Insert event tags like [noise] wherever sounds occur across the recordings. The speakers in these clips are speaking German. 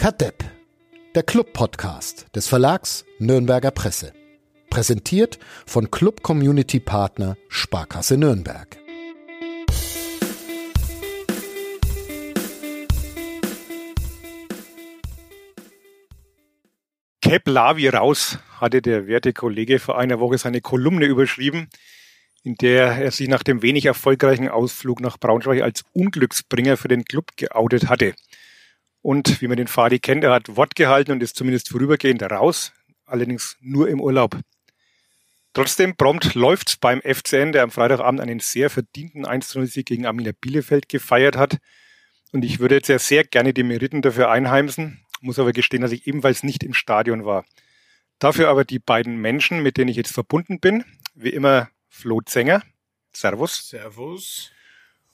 Kadepp, der Club-Podcast des Verlags Nürnberger Presse. Präsentiert von Club Community Partner Sparkasse Nürnberg. Cap Lavi raus, hatte der werte Kollege vor einer Woche seine Kolumne überschrieben, in der er sich nach dem wenig erfolgreichen Ausflug nach Braunschweig als Unglücksbringer für den Club geoutet hatte. Und wie man den Fadi kennt, er hat Wort gehalten und ist zumindest vorübergehend raus, allerdings nur im Urlaub. Trotzdem prompt läuft's beim FCN, der am Freitagabend einen sehr verdienten 1-0-Sieg gegen Arminia Bielefeld gefeiert hat. Und ich würde jetzt sehr, sehr gerne die Meriten dafür einheimsen, muss aber gestehen, dass ich ebenfalls nicht im Stadion war. Dafür aber die beiden Menschen, mit denen ich jetzt verbunden bin. Wie immer Flo Zenger. Servus. Servus.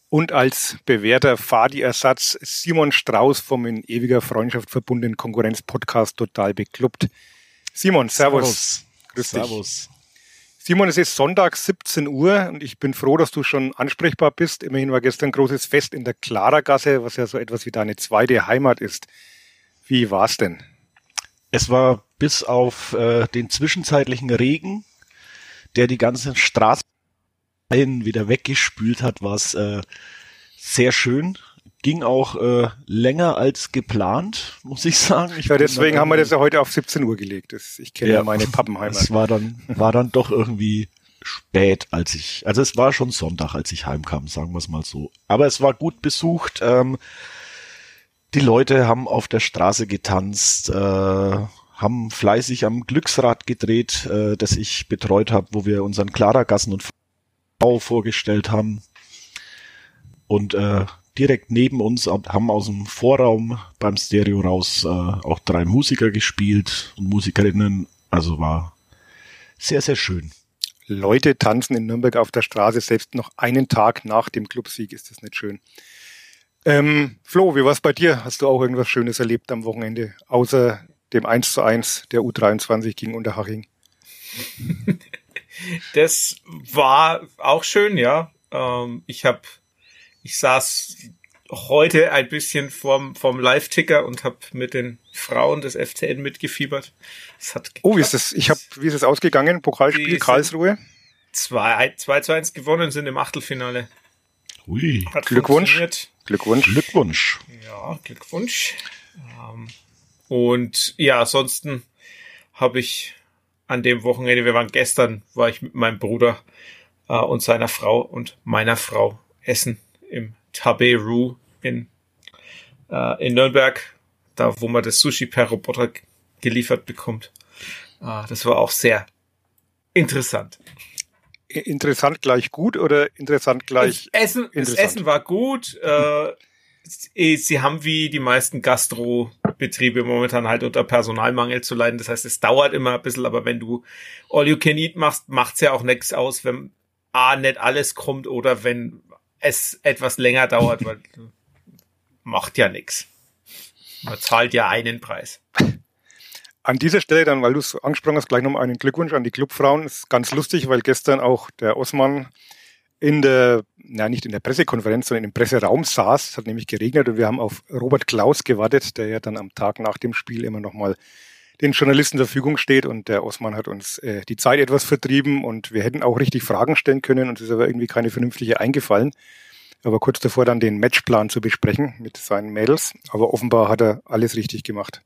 Und als bewährter Fadi-Ersatz Simon Strauß vom in ewiger Freundschaft verbundenen Konkurrenz-Podcast Total Beklubbt. Simon, Servus. Servus. Grüß dich. Servus. Simon, es ist Sonntag 17 Uhr und ich bin froh, dass du schon ansprechbar bist. Immerhin war gestern ein großes Fest in der Klaragasse, was ja so etwas wie deine zweite Heimat ist. Wie war's denn? Es war bis auf äh, den zwischenzeitlichen Regen, der die ganzen Straßen wieder weggespült hat, war es äh, sehr schön. Ging auch äh, länger als geplant, muss ich sagen. Ich ja, deswegen haben wir das ja heute auf 17 Uhr gelegt. Das, ich kenne ja, meine Pappenheimer. Es war dann, war dann doch irgendwie spät, als ich, also es war schon Sonntag, als ich heimkam, sagen wir es mal so. Aber es war gut besucht. Ähm, die Leute haben auf der Straße getanzt, äh, haben fleißig am Glücksrad gedreht, äh, das ich betreut habe, wo wir unseren Klaragassen und Frau vorgestellt haben. Und äh, direkt neben uns haben aus dem Vorraum beim Stereo raus äh, auch drei Musiker gespielt und Musikerinnen. Also war sehr, sehr schön. Leute tanzen in Nürnberg auf der Straße, selbst noch einen Tag nach dem Clubsieg ist das nicht schön. Ähm, Flo, wie war es bei dir? Hast du auch irgendwas Schönes erlebt am Wochenende, außer dem 1 zu 1 der U23 gegen Unterhaching? [laughs] Das war auch schön, ja. Ähm, ich habe, ich saß heute ein bisschen vorm, vorm Live-Ticker und habe mit den Frauen des FCN mitgefiebert. Das hat oh, wie ist das? Ich habe, wie ist es ausgegangen? Pokalspiel Karlsruhe? 2 zu 1 gewonnen sind im Achtelfinale. Ui. Hat Glückwunsch. Glückwunsch. Glückwunsch. Ja, Glückwunsch. Ähm, und ja, ansonsten habe ich an dem Wochenende, wir waren gestern, war ich mit meinem Bruder äh, und seiner Frau und meiner Frau essen im Tabe Ru in, äh, in Nürnberg, da wo man das Sushi per Roboter geliefert bekommt. Äh, das war auch sehr interessant. Interessant gleich gut oder interessant gleich das Essen? Das Essen war gut. Äh, sie haben wie die meisten Gastrobetriebe momentan halt unter Personalmangel zu leiden. Das heißt, es dauert immer ein bisschen, aber wenn du All You Can Eat machst, macht's ja auch nichts aus, wenn A, nicht alles kommt oder wenn es etwas länger dauert, weil [laughs] macht ja nichts. Man zahlt ja einen Preis. An dieser Stelle dann, weil du es angesprochen hast, gleich nochmal einen Glückwunsch an die Clubfrauen. ist ganz lustig, weil gestern auch der Osman in der, na nicht in der Pressekonferenz, sondern im Presseraum saß. Es hat nämlich geregnet und wir haben auf Robert Klaus gewartet, der ja dann am Tag nach dem Spiel immer nochmal den Journalisten zur Verfügung steht und der Osman hat uns äh, die Zeit etwas vertrieben und wir hätten auch richtig Fragen stellen können und es ist aber irgendwie keine vernünftige eingefallen. Aber kurz davor dann den Matchplan zu besprechen mit seinen Mädels. Aber offenbar hat er alles richtig gemacht.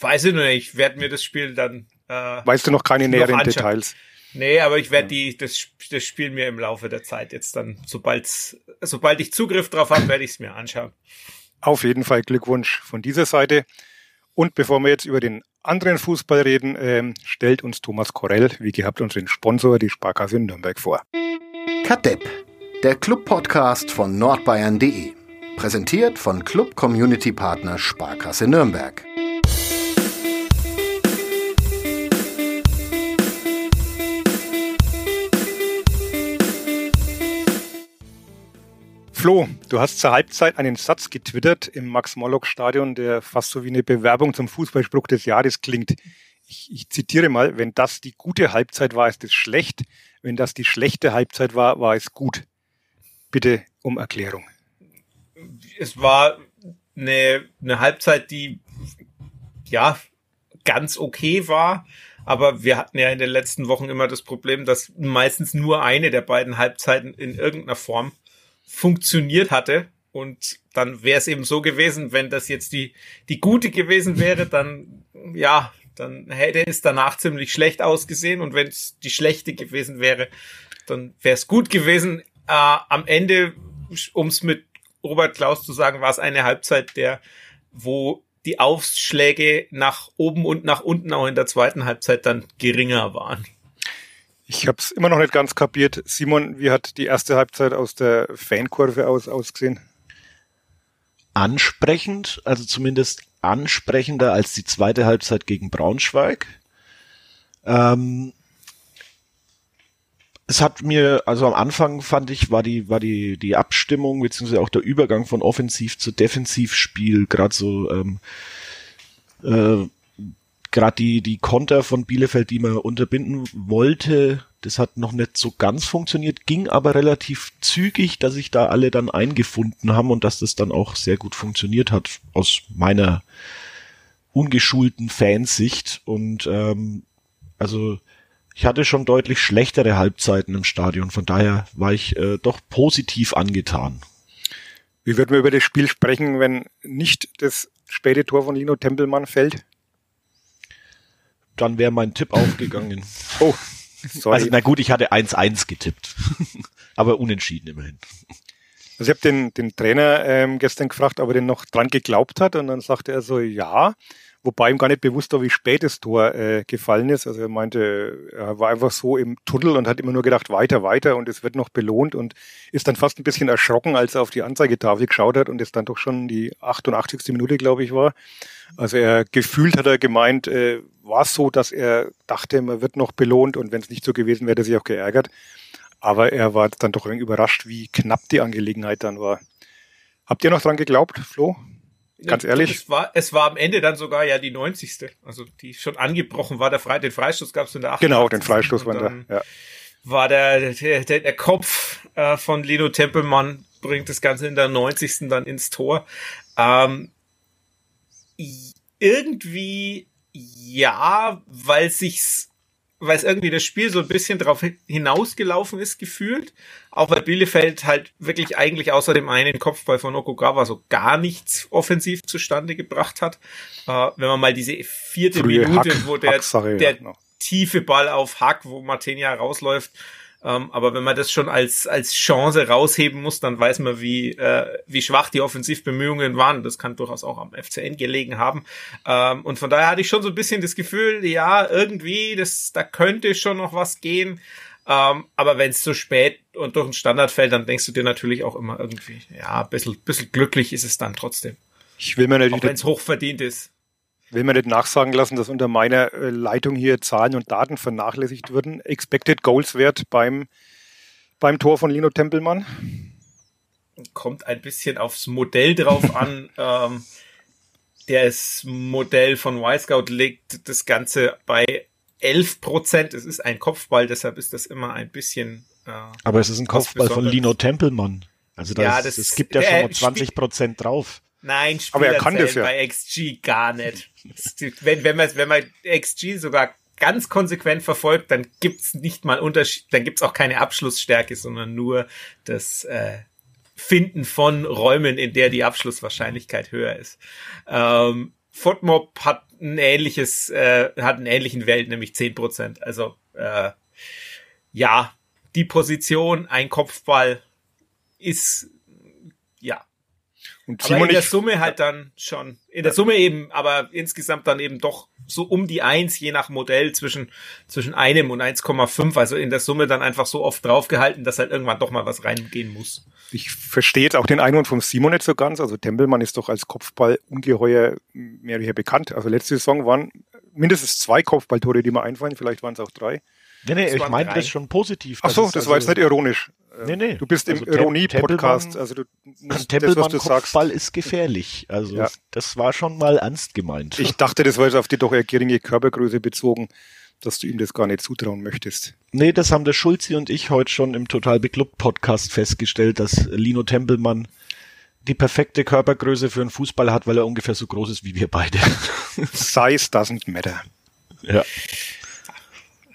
Weiß ich noch nicht. Ich werde mir das Spiel dann. Äh, weißt du noch keine näheren anschauen. Details? Nee, aber ich werde die das, das Spiel mir im Laufe der Zeit jetzt dann, sobald sobald ich Zugriff drauf habe, werde ich es mir anschauen. Auf jeden Fall Glückwunsch von dieser Seite. Und bevor wir jetzt über den anderen Fußball reden, ähm, stellt uns Thomas Korell, wie gehabt, unseren Sponsor, die Sparkasse in Nürnberg vor. Kadepp, der Club-Podcast von nordbayern.de. Präsentiert von Club Community Partner Sparkasse Nürnberg. Flo, du hast zur Halbzeit einen Satz getwittert im Max-Morlock-Stadion, der fast so wie eine Bewerbung zum Fußballspruch des Jahres klingt. Ich, ich, zitiere mal, wenn das die gute Halbzeit war, ist es schlecht. Wenn das die schlechte Halbzeit war, war es gut. Bitte um Erklärung. Es war eine, eine Halbzeit, die ja ganz okay war. Aber wir hatten ja in den letzten Wochen immer das Problem, dass meistens nur eine der beiden Halbzeiten in irgendeiner Form funktioniert hatte. Und dann wäre es eben so gewesen, wenn das jetzt die, die gute gewesen wäre, dann, ja, dann hätte es danach ziemlich schlecht ausgesehen. Und wenn es die schlechte gewesen wäre, dann wäre es gut gewesen. Äh, am Ende, um es mit Robert Klaus zu sagen, war es eine Halbzeit, der, wo die Aufschläge nach oben und nach unten auch in der zweiten Halbzeit dann geringer waren. Ich habe es immer noch nicht ganz kapiert. Simon, wie hat die erste Halbzeit aus der Fankurve aus ausgesehen? Ansprechend, also zumindest ansprechender als die zweite Halbzeit gegen Braunschweig. Ähm, es hat mir, also am Anfang fand ich, war die, war die, die Abstimmung, beziehungsweise auch der Übergang von Offensiv zu Defensivspiel, gerade so, ähm, äh, gerade die, die Konter von Bielefeld, die man unterbinden wollte, das hat noch nicht so ganz funktioniert, ging aber relativ zügig, dass sich da alle dann eingefunden haben und dass das dann auch sehr gut funktioniert hat, aus meiner ungeschulten Fansicht. Und ähm, also ich hatte schon deutlich schlechtere Halbzeiten im Stadion, von daher war ich äh, doch positiv angetan. Wie wird man über das Spiel sprechen, wenn nicht das späte Tor von Lino Tempelmann fällt? Dann wäre mein Tipp aufgegangen. [laughs] oh, sorry. Also na gut, ich hatte 1-1 getippt, [laughs] aber unentschieden immerhin. Also ich habe den, den Trainer ähm, gestern gefragt, ob er denn noch dran geglaubt hat und dann sagte er so, ja, wobei ihm gar nicht bewusst war, wie spät das Tor äh, gefallen ist. Also er meinte, er war einfach so im Tunnel und hat immer nur gedacht, weiter, weiter und es wird noch belohnt und ist dann fast ein bisschen erschrocken, als er auf die Anzeigetafel geschaut hat und es dann doch schon die 88. Minute, glaube ich, war. Also er gefühlt hat er gemeint, äh, war es so, dass er dachte, man wird noch belohnt und wenn es nicht so gewesen wäre, hätte er sich auch geärgert. Aber er war dann doch irgendwie überrascht, wie knapp die Angelegenheit dann war. Habt ihr noch dran geglaubt, Flo? Ganz ehrlich. Es war, es war am Ende dann sogar ja die 90. Also die schon angebrochen war. Der Fre den Freistoß gab es in der 88. Genau, den Freistoß war da. Ja. War der, der, der Kopf äh, von Lino Tempelmann bringt das Ganze in der 90. dann ins Tor. Ähm, irgendwie ja, weil sich's weil es irgendwie das Spiel so ein bisschen darauf hinausgelaufen ist, gefühlt. Auch weil Bielefeld halt wirklich eigentlich außer dem einen Kopfball von Okugawa so gar nichts offensiv zustande gebracht hat. Äh, wenn man mal diese vierte Frühe Minute, Hack, wo der, der tiefe Ball auf Hack, wo Martinia rausläuft, ähm, aber wenn man das schon als, als Chance rausheben muss, dann weiß man, wie, äh, wie schwach die Offensivbemühungen waren. Das kann durchaus auch am FCN gelegen haben. Ähm, und von daher hatte ich schon so ein bisschen das Gefühl, ja, irgendwie, das, da könnte schon noch was gehen. Ähm, aber wenn es zu spät und durch den Standard fällt, dann denkst du dir natürlich auch immer irgendwie, ja, ein bisschen, bisschen glücklich ist es dann trotzdem. Ich will mir natürlich. Auch wenn es hochverdient ist will mir nicht nachsagen lassen, dass unter meiner äh, Leitung hier Zahlen und Daten vernachlässigt würden. Expected Goals Wert beim, beim Tor von Lino Tempelmann? Kommt ein bisschen aufs Modell drauf [laughs] an. ähm, das Modell von Y-Scout legt das Ganze bei 11 Prozent. Es ist ein Kopfball, deshalb ist das immer ein bisschen. Äh, Aber es ist ein Kopfball von Lino Tempelmann. Also das, ja, das, das gibt ja schon mal 20 Prozent drauf. Nein, Spieler Aber er kann das ja. bei XG gar nicht. wenn, wenn, man, wenn man XG sogar ganz konsequent verfolgt, dann gibt's nicht mal Unterschied, dann gibt's auch keine Abschlussstärke, sondern nur das äh, Finden von Räumen, in der die Abschlusswahrscheinlichkeit höher ist. Ähm, Footmob hat ein ähnliches, äh, hat einen ähnlichen Welt, nämlich zehn Prozent. Also äh, ja, die Position, ein Kopfball ist ja und aber in der Summe halt dann schon. In der Summe eben, aber insgesamt dann eben doch so um die eins je nach Modell zwischen, zwischen einem und 1,5. Also in der Summe dann einfach so oft draufgehalten, dass halt irgendwann doch mal was reingehen muss. Ich verstehe jetzt auch den Einwand vom Simon nicht so ganz. Also Tempelmann ist doch als Kopfball ungeheuer mehr oder weniger bekannt. Also letzte Saison waren mindestens zwei Kopfballtore, die mir einfallen. Vielleicht waren es auch drei. Nee, nee, ich meine das schon positiv. Ach so, das also war jetzt nicht ironisch. Nee, nee. Du bist also im Ironie-Podcast, also du musst das, was du sagst. ist gefährlich. Also ja. das war schon mal ernst gemeint. Ich dachte, das war jetzt auf die doch eher geringe Körpergröße bezogen, dass du ihm das gar nicht zutrauen möchtest. Nee, das haben der Schulzi und ich heute schon im Total Beklubbt Podcast festgestellt, dass Lino Tempelmann die perfekte Körpergröße für einen Fußballer hat, weil er ungefähr so groß ist wie wir beide. Size doesn't matter. Ja.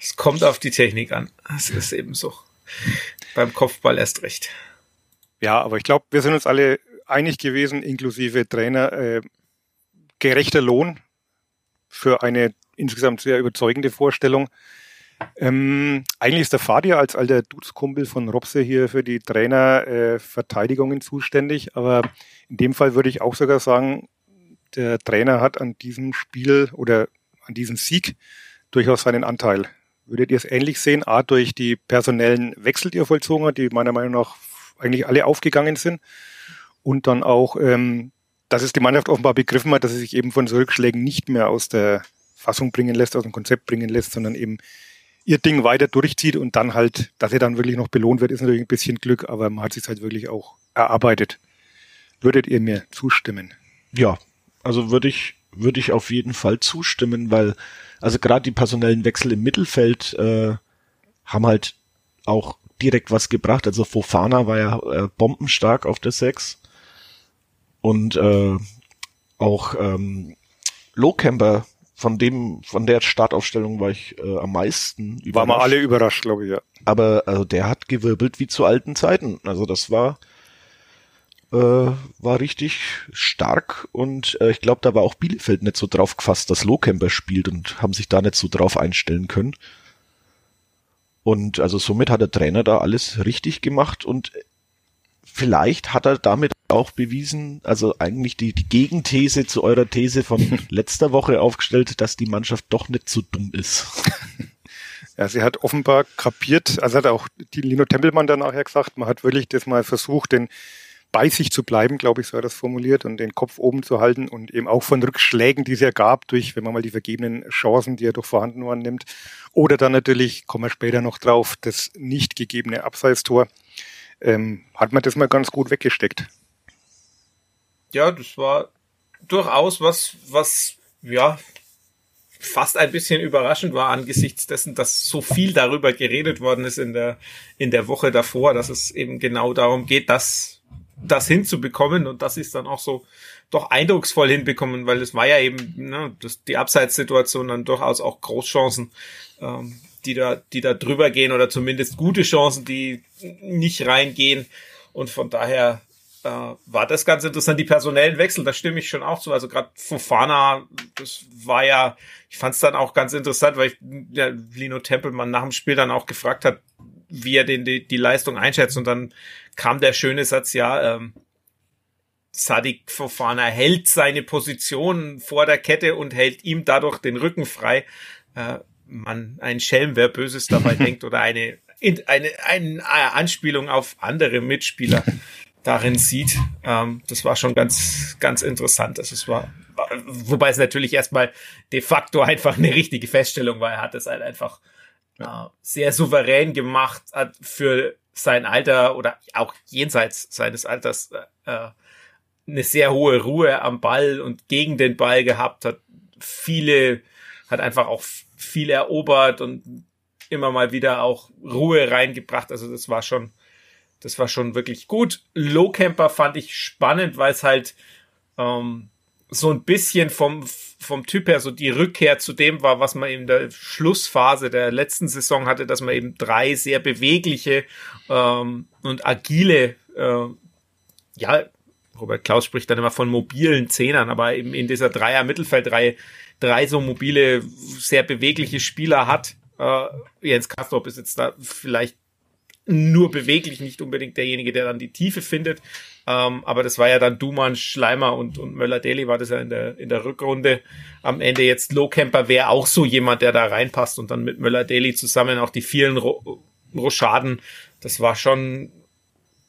Es kommt auf die Technik an. Es ist eben so. Beim Kopfball erst recht. Ja, aber ich glaube, wir sind uns alle einig gewesen, inklusive Trainer, äh, gerechter Lohn für eine insgesamt sehr überzeugende Vorstellung. Ähm, eigentlich ist der Fadia als alter Dudeskumpel von Robse hier für die Trainerverteidigungen äh, zuständig, aber in dem Fall würde ich auch sogar sagen, der Trainer hat an diesem Spiel oder an diesem Sieg durchaus seinen Anteil. Würdet ihr es ähnlich sehen? A, durch die personellen Wechsel, die er vollzogen hat, die meiner Meinung nach eigentlich alle aufgegangen sind. Und dann auch, ähm, dass es die Mannschaft offenbar begriffen hat, dass sie sich eben von so Rückschlägen nicht mehr aus der Fassung bringen lässt, aus dem Konzept bringen lässt, sondern eben ihr Ding weiter durchzieht und dann halt, dass er dann wirklich noch belohnt wird, ist natürlich ein bisschen Glück, aber man hat sich halt wirklich auch erarbeitet. Würdet ihr mir zustimmen? Ja, also würde ich, würde ich auf jeden Fall zustimmen, weil, also gerade die personellen Wechsel im Mittelfeld äh, haben halt auch direkt was gebracht. Also Fofana war ja äh, bombenstark auf der 6 und äh, auch ähm, Lowcamper von dem, von der Startaufstellung war ich äh, am meisten überrascht. Waren wir alle überrascht, glaube ich, ja. Aber also der hat gewirbelt wie zu alten Zeiten. Also das war äh, war richtig stark und äh, ich glaube, da war auch Bielefeld nicht so drauf gefasst, dass Lohkemper spielt und haben sich da nicht so drauf einstellen können. Und also somit hat der Trainer da alles richtig gemacht und vielleicht hat er damit auch bewiesen, also eigentlich die, die Gegenthese zu eurer These von [laughs] letzter Woche aufgestellt, dass die Mannschaft doch nicht so dumm ist. [laughs] Ja, sie hat offenbar kapiert, also hat auch die Lino Tempelmann dann nachher gesagt, man hat wirklich das mal versucht, den bei sich zu bleiben, glaube ich, so hat das formuliert, und den Kopf oben zu halten und eben auch von Rückschlägen, die es ja gab, durch, wenn man mal die vergebenen Chancen, die ja doch vorhanden waren, nimmt. Oder dann natürlich, kommen wir später noch drauf, das nicht gegebene Abseitstor, ähm, hat man das mal ganz gut weggesteckt ja, das war durchaus was, was, ja, fast ein bisschen überraschend war angesichts dessen, dass so viel darüber geredet worden ist in der, in der Woche davor, dass es eben genau darum geht, das, das hinzubekommen und das ist dann auch so doch eindrucksvoll hinbekommen, weil es war ja eben ne, das, die Abseitssituation dann durchaus auch Großchancen, ähm, die da, die da drüber gehen oder zumindest gute Chancen, die nicht reingehen und von daher äh, war das ganz interessant. Die personellen Wechsel, da stimme ich schon auch zu. Also gerade Fofana, das war ja, ich fand es dann auch ganz interessant, weil ich ja, Lino Tempelmann nach dem Spiel dann auch gefragt hat, wie er den, die, die Leistung einschätzt. Und dann kam der schöne Satz, ja, ähm, Sadik Fofana hält seine Position vor der Kette und hält ihm dadurch den Rücken frei. Äh, man, ein Schelm, wer Böses dabei [laughs] denkt oder eine, eine, eine Anspielung auf andere Mitspieler darin sieht. Ähm, das war schon ganz, ganz interessant. Also es war, wobei es natürlich erstmal de facto einfach eine richtige Feststellung war. Er hat es halt einfach äh, sehr souverän gemacht, hat für sein Alter oder auch jenseits seines Alters äh, äh, eine sehr hohe Ruhe am Ball und gegen den Ball gehabt, hat viele, hat einfach auch viel erobert und immer mal wieder auch Ruhe reingebracht. Also das war schon, das war schon wirklich gut. Low Camper fand ich spannend, weil es halt ähm, so ein bisschen vom, vom Typ her so die Rückkehr zu dem war, was man in der Schlussphase der letzten Saison hatte, dass man eben drei sehr bewegliche ähm, und agile, äh, ja, Robert Klaus spricht dann immer von mobilen Zehnern, aber eben in dieser Dreier-Mittelfeldreihe drei so mobile, sehr bewegliche Spieler hat. Äh, Jens Kastrop ist jetzt da vielleicht nur beweglich, nicht unbedingt derjenige, der dann die Tiefe findet. Ähm, aber das war ja dann Duman, Schleimer und, und Möller-Daly war das ja in der, in der Rückrunde. Am Ende jetzt Lowcamper wäre auch so jemand, der da reinpasst und dann mit Möller-Daly zusammen auch die vielen Ro Rochaden. Das war schon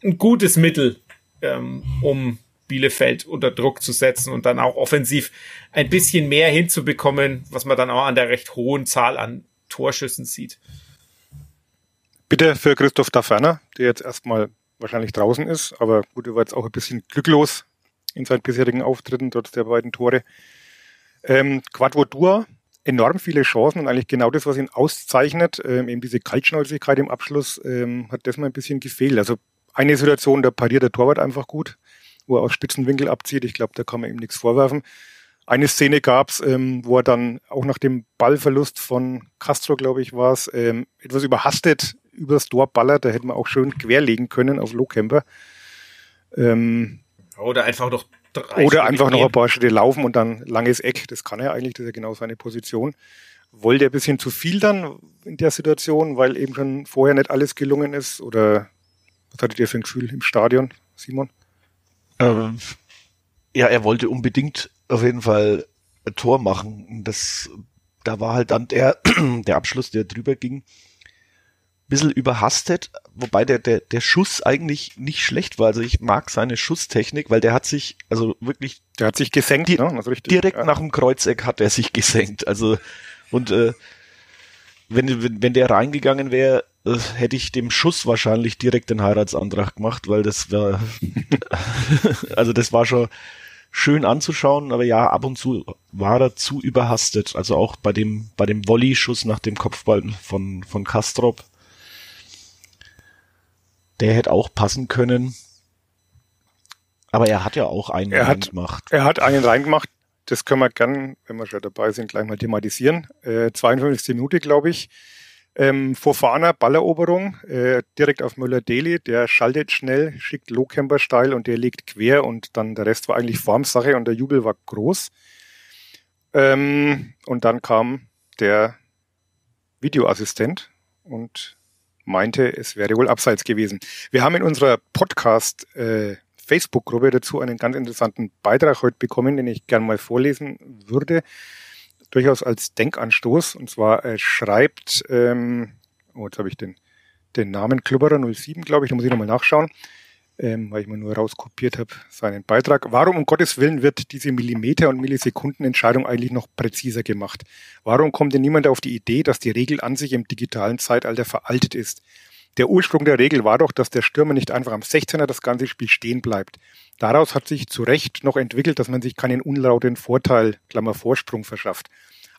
ein gutes Mittel, ähm, um Bielefeld unter Druck zu setzen und dann auch offensiv ein bisschen mehr hinzubekommen, was man dann auch an der recht hohen Zahl an Torschüssen sieht. Bitte für Christoph Daferner, der jetzt erstmal wahrscheinlich draußen ist, aber gut, er war jetzt auch ein bisschen glücklos in seinen bisherigen Auftritten, trotz der beiden Tore. Ähm, Quadvodua, enorm viele Chancen und eigentlich genau das, was ihn auszeichnet, ähm, eben diese Kaltschnäuzigkeit im Abschluss, ähm, hat das mal ein bisschen gefehlt. Also eine Situation, da pariert der Torwart einfach gut wo er aus Spitzenwinkel abzieht. Ich glaube, da kann man ihm nichts vorwerfen. Eine Szene gab's, ähm, wo er dann auch nach dem Ballverlust von Castro, glaube ich, war es, ähm, etwas überhastet übers Tor ballert. Da hätten wir auch schön querlegen können auf Lowcamper. Ähm, oder einfach noch drei Oder einfach noch ein paar Schritte laufen und dann langes Eck. Das kann er eigentlich, das ist ja genau seine Position. Wollte er ein bisschen zu viel dann in der Situation, weil eben schon vorher nicht alles gelungen ist? Oder was hattet ihr für ein Gefühl im Stadion, Simon? Ähm, ja, er wollte unbedingt auf jeden Fall ein Tor machen. Das, da war halt dann der, [clears throat] der Abschluss, der drüber ging, bisschen überhastet, wobei der, der, der Schuss eigentlich nicht schlecht war. Also ich mag seine Schusstechnik, weil der hat sich, also wirklich. Der hat sich gesenkt, di ne? Also richtig, direkt ja. nach dem Kreuzeck hat er sich gesenkt. Also, und äh, wenn, wenn, wenn der reingegangen wäre, äh, hätte ich dem Schuss wahrscheinlich direkt den Heiratsantrag gemacht, weil das war, [laughs] also das war schon schön anzuschauen, aber ja, ab und zu war er zu überhastet. Also auch bei dem, bei dem Volley-Schuss nach dem Kopfball von, von Kastrop der hätte auch passen können. Aber er hat ja auch einen er reingemacht. Er hat einen reingemacht. Das können wir gern, wenn wir schon dabei sind, gleich mal thematisieren. Äh, 52. Minute, glaube ich. Ähm, Fofana, Balleroberung, äh, direkt auf Müller-Deli. Der schaltet schnell, schickt Lohkemper steil und der legt quer und dann der Rest war eigentlich Formsache und der Jubel war groß. Ähm, und dann kam der Videoassistent und meinte, es wäre wohl abseits gewesen. Wir haben in unserer Podcast äh, Facebook-Gruppe dazu einen ganz interessanten Beitrag heute bekommen, den ich gerne mal vorlesen würde. Durchaus als Denkanstoß. Und zwar äh, schreibt, ähm, oh, jetzt habe ich den, den Namen Klubberer 07, glaube ich, da muss ich nochmal nachschauen ähm, weil ich mir nur rauskopiert habe, seinen Beitrag. Warum um Gottes Willen wird diese Millimeter- und Millisekundenentscheidung eigentlich noch präziser gemacht? Warum kommt denn niemand auf die Idee, dass die Regel an sich im digitalen Zeitalter veraltet ist? Der Ursprung der Regel war doch, dass der Stürmer nicht einfach am 16er das ganze Spiel stehen bleibt. Daraus hat sich zu Recht noch entwickelt, dass man sich keinen unlauten Vorteil, Klammer Vorsprung, verschafft.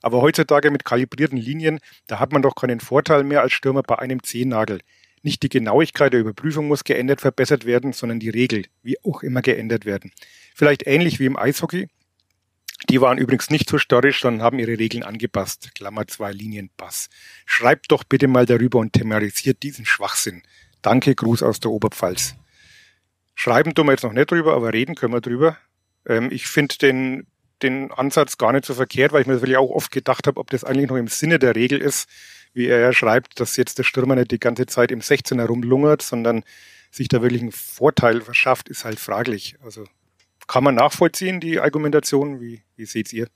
Aber heutzutage mit kalibrierten Linien, da hat man doch keinen Vorteil mehr als Stürmer bei einem Zehennagel. Nicht die Genauigkeit der Überprüfung muss geändert, verbessert werden, sondern die Regel, wie auch immer geändert werden. Vielleicht ähnlich wie im Eishockey. Die waren übrigens nicht so störrisch, sondern haben ihre Regeln angepasst. Klammer zwei Linien Pass. Schreibt doch bitte mal darüber und thematisiert diesen Schwachsinn. Danke, Gruß aus der Oberpfalz. Schreiben tun wir jetzt noch nicht drüber, aber reden können wir drüber. Ähm, ich finde den, den Ansatz gar nicht so verkehrt, weil ich mir natürlich auch oft gedacht habe, ob das eigentlich noch im Sinne der Regel ist, wie er ja schreibt, dass jetzt der Stürmer nicht die ganze Zeit im 16er rumlungert, sondern sich da wirklich einen Vorteil verschafft, ist halt fraglich. Also kann man nachvollziehen, die Argumentation? Wie, wie seht ihr?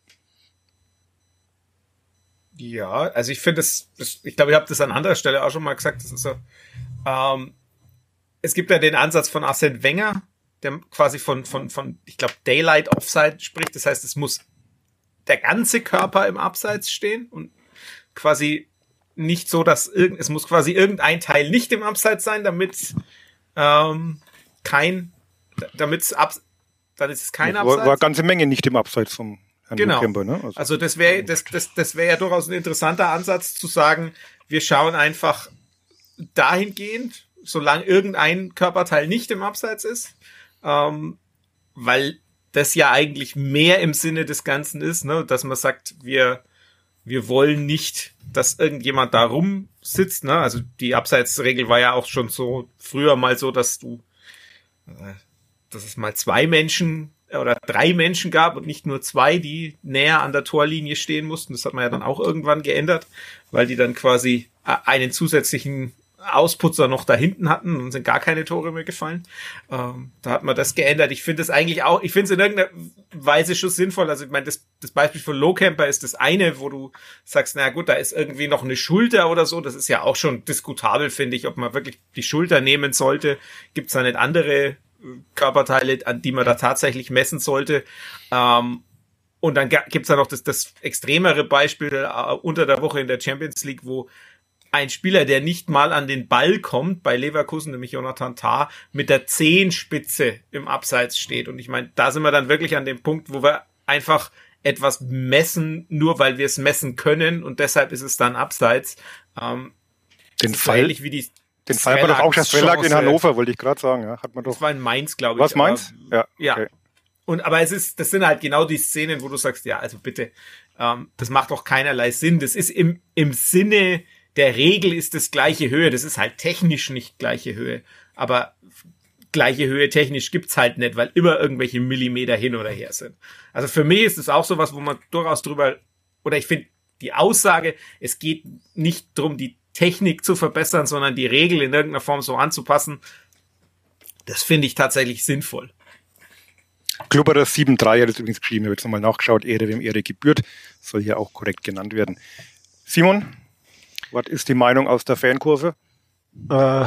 Ja, also ich finde es, ich glaube, ich habe das an anderer Stelle auch schon mal gesagt, das ist so, ähm, es gibt ja den Ansatz von Arsene Wenger, der quasi von, von, von, ich glaube, Daylight Offside spricht. Das heißt, es muss der ganze Körper im Abseits stehen und quasi nicht so, dass irgend, es muss quasi irgendein Teil nicht im Abseits sein, damit ähm, kein, damit es ab, dann ist es kein Abseits. War, war ganze Menge nicht im Abseits vom Herrn genau. Kemper, ne? Also, also das wäre das, das, das wäre ja durchaus ein interessanter Ansatz zu sagen, wir schauen einfach dahingehend, solange irgendein Körperteil nicht im Abseits ist, ähm, weil das ja eigentlich mehr im Sinne des Ganzen ist, ne, dass man sagt, wir wir wollen nicht, dass irgendjemand da rumsitzt. Ne? Also die Abseitsregel war ja auch schon so früher mal so, dass du, äh, dass es mal zwei Menschen oder drei Menschen gab und nicht nur zwei, die näher an der Torlinie stehen mussten. Das hat man ja dann auch irgendwann geändert, weil die dann quasi äh, einen zusätzlichen Ausputzer noch da hinten hatten und sind gar keine Tore mehr gefallen. Ähm, da hat man das geändert. Ich finde es eigentlich auch, ich finde es in irgendeiner Weise schon sinnvoll. Also ich meine, das, das Beispiel von Low Camper ist das eine, wo du sagst, na gut, da ist irgendwie noch eine Schulter oder so. Das ist ja auch schon diskutabel, finde ich, ob man wirklich die Schulter nehmen sollte. Gibt es da nicht andere äh, Körperteile, an die man da tatsächlich messen sollte? Ähm, und dann gibt's da noch das, das extremere Beispiel äh, unter der Woche in der Champions League, wo ein Spieler, der nicht mal an den Ball kommt, bei Leverkusen, nämlich Jonathan Tah, mit der Zehenspitze im Abseits steht. Und ich meine, da sind wir dann wirklich an dem Punkt, wo wir einfach etwas messen, nur weil wir es messen können und deshalb ist es dann Abseits. Ähm, den Fall, wie die Den feiert man doch auch schon Svelag in Hannover, wollte ich gerade sagen. Ja, hat man doch. Das war in Mainz, glaube ich. Was Mainz? Ja. Ja. Okay. Und aber es ist, das sind halt genau die Szenen, wo du sagst, ja, also bitte, ähm, das macht doch keinerlei Sinn. Das ist im, im Sinne der Regel ist das gleiche Höhe. Das ist halt technisch nicht gleiche Höhe. Aber gleiche Höhe technisch gibt's halt nicht, weil immer irgendwelche Millimeter hin oder her sind. Also für mich ist es auch sowas, wo man durchaus drüber, oder ich finde die Aussage, es geht nicht darum, die Technik zu verbessern, sondern die Regel in irgendeiner Form so anzupassen, das finde ich tatsächlich sinnvoll. Klubberer 7.3 hat es übrigens geschrieben, ich habe jetzt nochmal nachgeschaut, Ehre wem Ehre gebührt, soll hier auch korrekt genannt werden. Simon, was ist die Meinung aus der Fankurve? Äh,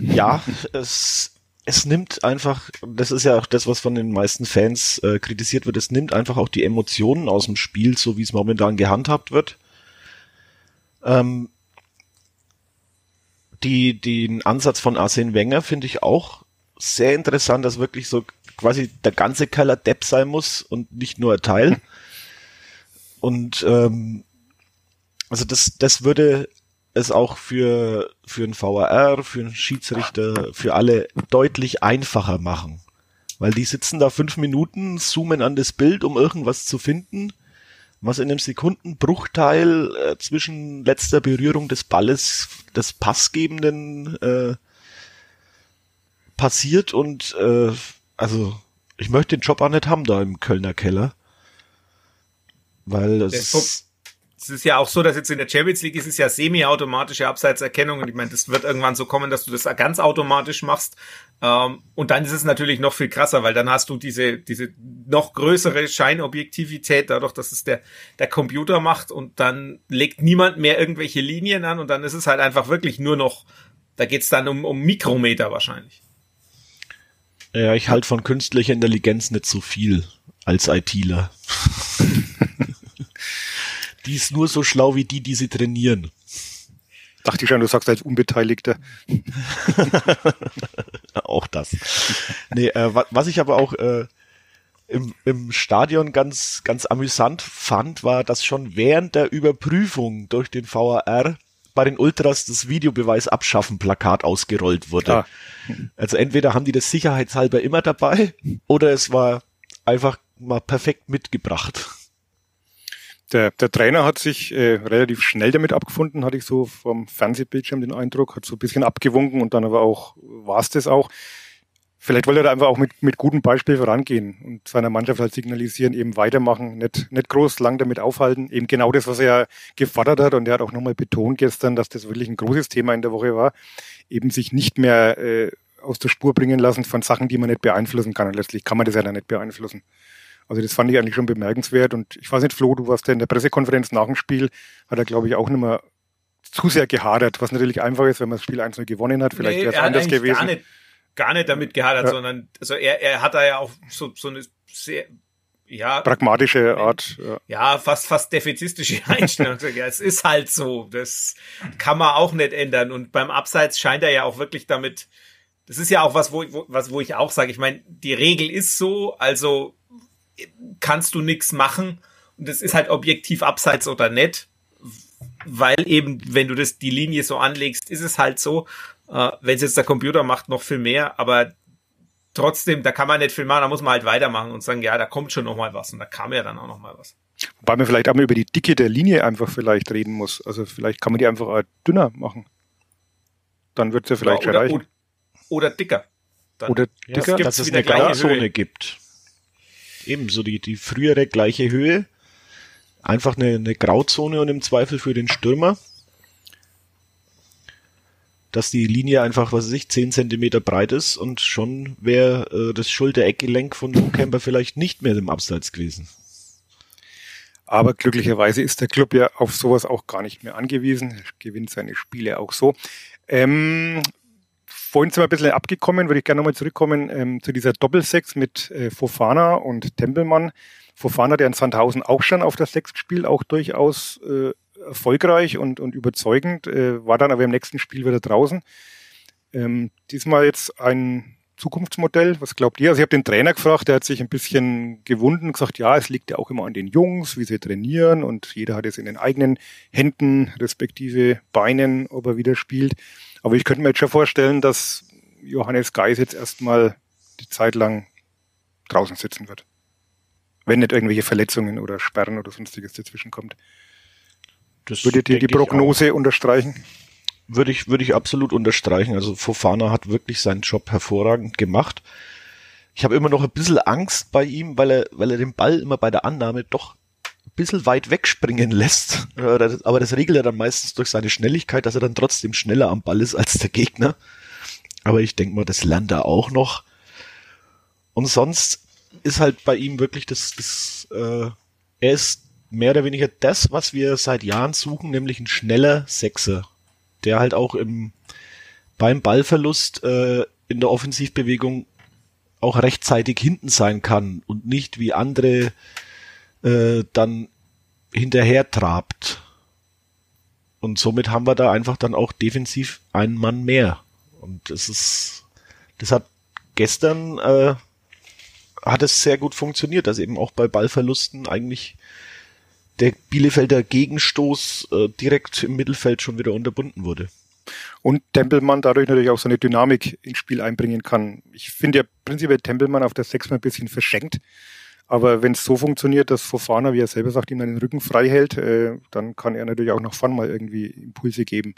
ja, es, es nimmt einfach, das ist ja auch das, was von den meisten Fans äh, kritisiert wird, es nimmt einfach auch die Emotionen aus dem Spiel, so wie es momentan gehandhabt wird. Ähm, die, den Ansatz von Arsene Wenger finde ich auch sehr interessant, dass wirklich so quasi der ganze Keller Depp sein muss und nicht nur ein Teil. [laughs] Und ähm, also das, das würde es auch für, für einen VAR, für einen Schiedsrichter, für alle deutlich einfacher machen. Weil die sitzen da fünf Minuten, zoomen an das Bild, um irgendwas zu finden, was in einem Sekundenbruchteil äh, zwischen letzter Berührung des Balles des Passgebenden äh, passiert und äh, also ich möchte den Job auch nicht haben da im Kölner Keller. Weil das es ist ja auch so, dass jetzt in der Champions League ist es ja semi-automatische Abseitserkennung und ich meine, das wird irgendwann so kommen, dass du das ganz automatisch machst. Ähm, und dann ist es natürlich noch viel krasser, weil dann hast du diese, diese noch größere Scheinobjektivität dadurch, dass es der, der Computer macht und dann legt niemand mehr irgendwelche Linien an und dann ist es halt einfach wirklich nur noch, da geht's dann um, um Mikrometer wahrscheinlich. Ja, ich halte von künstlicher Intelligenz nicht so viel als ITler. [laughs] die ist nur so schlau wie die, die sie trainieren. Dachte ich schon, du sagst als Unbeteiligter. [laughs] auch das. Nee, äh, was ich aber auch äh, im, im Stadion ganz, ganz amüsant fand, war, dass schon während der Überprüfung durch den VAR bei den Ultras das Videobeweis abschaffen Plakat ausgerollt wurde. Ah. Also entweder haben die das sicherheitshalber immer dabei oder es war einfach mal perfekt mitgebracht der, der Trainer hat sich äh, relativ schnell damit abgefunden, hatte ich so vom Fernsehbildschirm den Eindruck, hat so ein bisschen abgewunken und dann aber auch war es das auch. Vielleicht wollte er da einfach auch mit, mit gutem Beispiel vorangehen und seiner Mannschaft halt signalisieren, eben weitermachen, nicht, nicht groß lang damit aufhalten. Eben genau das, was er gefordert hat und er hat auch nochmal betont gestern, dass das wirklich ein großes Thema in der Woche war, eben sich nicht mehr äh, aus der Spur bringen lassen von Sachen, die man nicht beeinflussen kann. Und letztlich kann man das ja dann nicht beeinflussen. Also das fand ich eigentlich schon bemerkenswert. Und ich weiß nicht, Flo, du warst ja in der Pressekonferenz nach dem Spiel, hat er, glaube ich, auch nicht mehr zu sehr gehadert, was natürlich einfach ist, wenn man das Spiel 1-0 gewonnen hat. Vielleicht nee, wäre es anders gewesen. Gar nicht, gar nicht damit gehadert, ja. sondern also er, er hat da ja auch so, so eine sehr ja, pragmatische Art. Ja, ja fast fast defizistische [laughs] Einstellung. ja, es ist halt so. Das kann man auch nicht ändern. Und beim Abseits scheint er ja auch wirklich damit. Das ist ja auch was, wo, wo was, wo ich auch sage. Ich meine, die Regel ist so. Also kannst du nichts machen. Und das ist halt objektiv abseits oder nicht. Weil eben, wenn du das, die Linie so anlegst, ist es halt so. Äh, wenn es jetzt der Computer macht, noch viel mehr. Aber trotzdem, da kann man nicht viel machen, da muss man halt weitermachen und sagen, ja, da kommt schon noch mal was. Und da kam ja dann auch noch mal was. Wobei man vielleicht auch mal über die Dicke der Linie einfach vielleicht reden muss. Also vielleicht kann man die einfach dünner machen. Dann wird es ja vielleicht ja, oder, schon reichen. Oder, dicker. Dann oder dicker, dass es eine Grauzone gibt ebenso die, die frühere gleiche Höhe. Einfach eine, eine Grauzone und im Zweifel für den Stürmer. Dass die Linie einfach, was weiß ich, 10 Zentimeter breit ist und schon wäre äh, das Schulter-Eckgelenk von Camper vielleicht nicht mehr im Abseits gewesen. Aber glücklicherweise ist der Club ja auf sowas auch gar nicht mehr angewiesen. Er gewinnt seine Spiele auch so. Ähm, vorhin sind wir ein bisschen abgekommen, würde ich gerne nochmal zurückkommen ähm, zu dieser Doppelsechs mit äh, Fofana und Tempelmann. Fofana, der in Sandhausen auch schon auf der Sechs gespielt, auch durchaus äh, erfolgreich und, und überzeugend, äh, war dann aber im nächsten Spiel wieder draußen. Ähm, diesmal jetzt ein Zukunftsmodell. Was glaubt ihr? Also ich habe den Trainer gefragt, der hat sich ein bisschen gewunden, gesagt, ja, es liegt ja auch immer an den Jungs, wie sie trainieren und jeder hat es in den eigenen Händen, respektive Beinen, ob er wieder spielt. Aber ich könnte mir jetzt schon vorstellen, dass Johannes Geis jetzt erstmal die Zeit lang draußen sitzen wird. Wenn nicht irgendwelche Verletzungen oder Sperren oder sonstiges dazwischen kommt. Das Würdet ihr die Prognose unterstreichen? Würde ich, würde ich absolut unterstreichen. Also Fofana hat wirklich seinen Job hervorragend gemacht. Ich habe immer noch ein bisschen Angst bei ihm, weil er, weil er den Ball immer bei der Annahme doch bisschen weit wegspringen lässt. Aber das regelt er dann meistens durch seine Schnelligkeit, dass er dann trotzdem schneller am Ball ist als der Gegner. Aber ich denke mal, das lernt er auch noch. Und sonst ist halt bei ihm wirklich das, das äh, er ist mehr oder weniger das, was wir seit Jahren suchen, nämlich ein schneller Sechser der halt auch im, beim Ballverlust äh, in der Offensivbewegung auch rechtzeitig hinten sein kann und nicht wie andere äh, dann hinterher trabt. Und somit haben wir da einfach dann auch defensiv einen Mann mehr. Und das ist, das hat gestern äh, hat es sehr gut funktioniert, dass eben auch bei Ballverlusten eigentlich der Bielefelder Gegenstoß äh, direkt im Mittelfeld schon wieder unterbunden wurde. Und Tempelmann dadurch natürlich auch so eine Dynamik ins Spiel einbringen kann. Ich finde ja prinzipiell Tempelmann auf der Sechs mal ein bisschen verschenkt. Aber wenn es so funktioniert, dass Fofana, wie er selber sagt, ihm den Rücken frei hält, äh, dann kann er natürlich auch nach vorne mal irgendwie Impulse geben.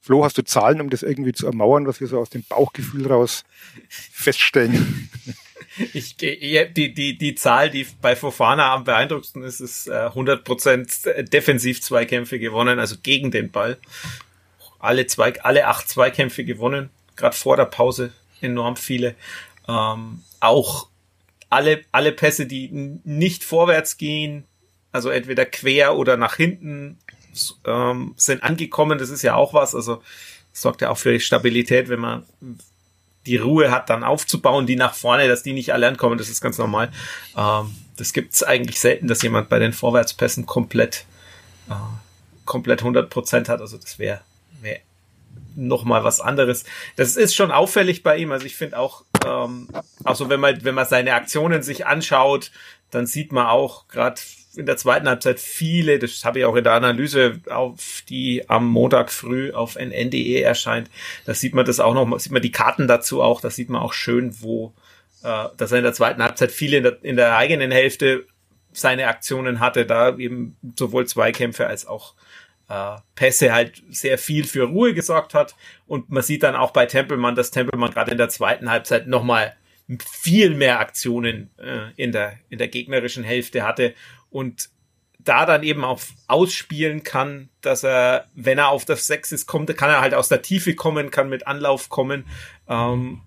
Flo, hast du Zahlen, um das irgendwie zu ermauern, was wir so aus dem Bauchgefühl raus feststellen? [laughs] Ich, die, die, die Zahl, die bei Fofana am beeindruckendsten ist, ist äh, 100% defensiv Zweikämpfe gewonnen, also gegen den Ball. Alle, zwei, alle acht Zweikämpfe gewonnen, gerade vor der Pause enorm viele. Ähm, auch alle, alle Pässe, die nicht vorwärts gehen, also entweder quer oder nach hinten, ähm, sind angekommen. Das ist ja auch was. Also sorgt ja auch für Stabilität, wenn man die Ruhe hat, dann aufzubauen, die nach vorne, dass die nicht alle ankommen, das ist ganz normal. Ähm, das gibt's eigentlich selten, dass jemand bei den Vorwärtspässen komplett, äh, komplett 100 Prozent hat. Also das wäre wär noch mal was anderes. Das ist schon auffällig bei ihm. Also ich finde auch, ähm, also wenn man wenn man seine Aktionen sich anschaut, dann sieht man auch gerade in der zweiten Halbzeit viele, das habe ich auch in der Analyse, auf die am Montag früh auf nn.de erscheint. Da sieht man das auch noch, sieht man die Karten dazu auch, da sieht man auch schön, wo, äh, dass er in der zweiten Halbzeit viele in der, in der eigenen Hälfte seine Aktionen hatte, da eben sowohl Zweikämpfe als auch äh, Pässe halt sehr viel für Ruhe gesorgt hat. Und man sieht dann auch bei Tempelmann, dass Tempelmann gerade in der zweiten Halbzeit nochmal viel mehr Aktionen äh, in der in der gegnerischen Hälfte hatte und da dann eben auch ausspielen kann, dass er, wenn er auf das Sechs ist, kommt, kann er halt aus der Tiefe kommen, kann mit Anlauf kommen. Ähm,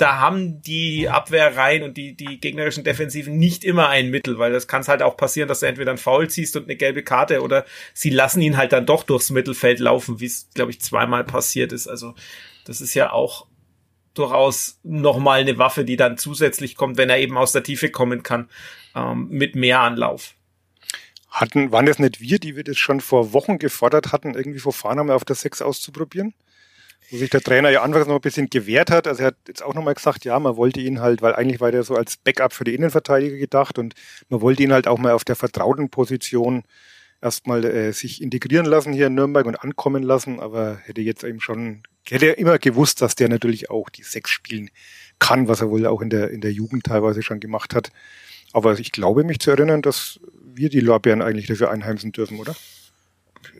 da haben die Abwehrreihen und die, die gegnerischen Defensiven nicht immer ein Mittel, weil das kann es halt auch passieren, dass du entweder ein Foul ziehst und eine gelbe Karte oder sie lassen ihn halt dann doch durchs Mittelfeld laufen, wie es, glaube ich, zweimal passiert ist. Also das ist ja auch durchaus nochmal eine Waffe, die dann zusätzlich kommt, wenn er eben aus der Tiefe kommen kann ähm, mit mehr Anlauf. Hatten, waren das nicht wir, die wir das schon vor Wochen gefordert hatten, irgendwie vor mal auf der 6 auszuprobieren? Wo sich der Trainer ja anfangs noch ein bisschen gewehrt hat. Also er hat jetzt auch nochmal gesagt, ja, man wollte ihn halt, weil eigentlich war der so als Backup für die Innenverteidiger gedacht und man wollte ihn halt auch mal auf der vertrauten Position erstmal äh, sich integrieren lassen hier in Nürnberg und ankommen lassen, aber hätte jetzt eben schon, hätte er immer gewusst, dass der natürlich auch die Sechs spielen kann, was er wohl auch in der, in der Jugend teilweise schon gemacht hat. Aber ich glaube mich zu erinnern, dass wir die Lorbeeren eigentlich dafür einheimsen dürfen, oder?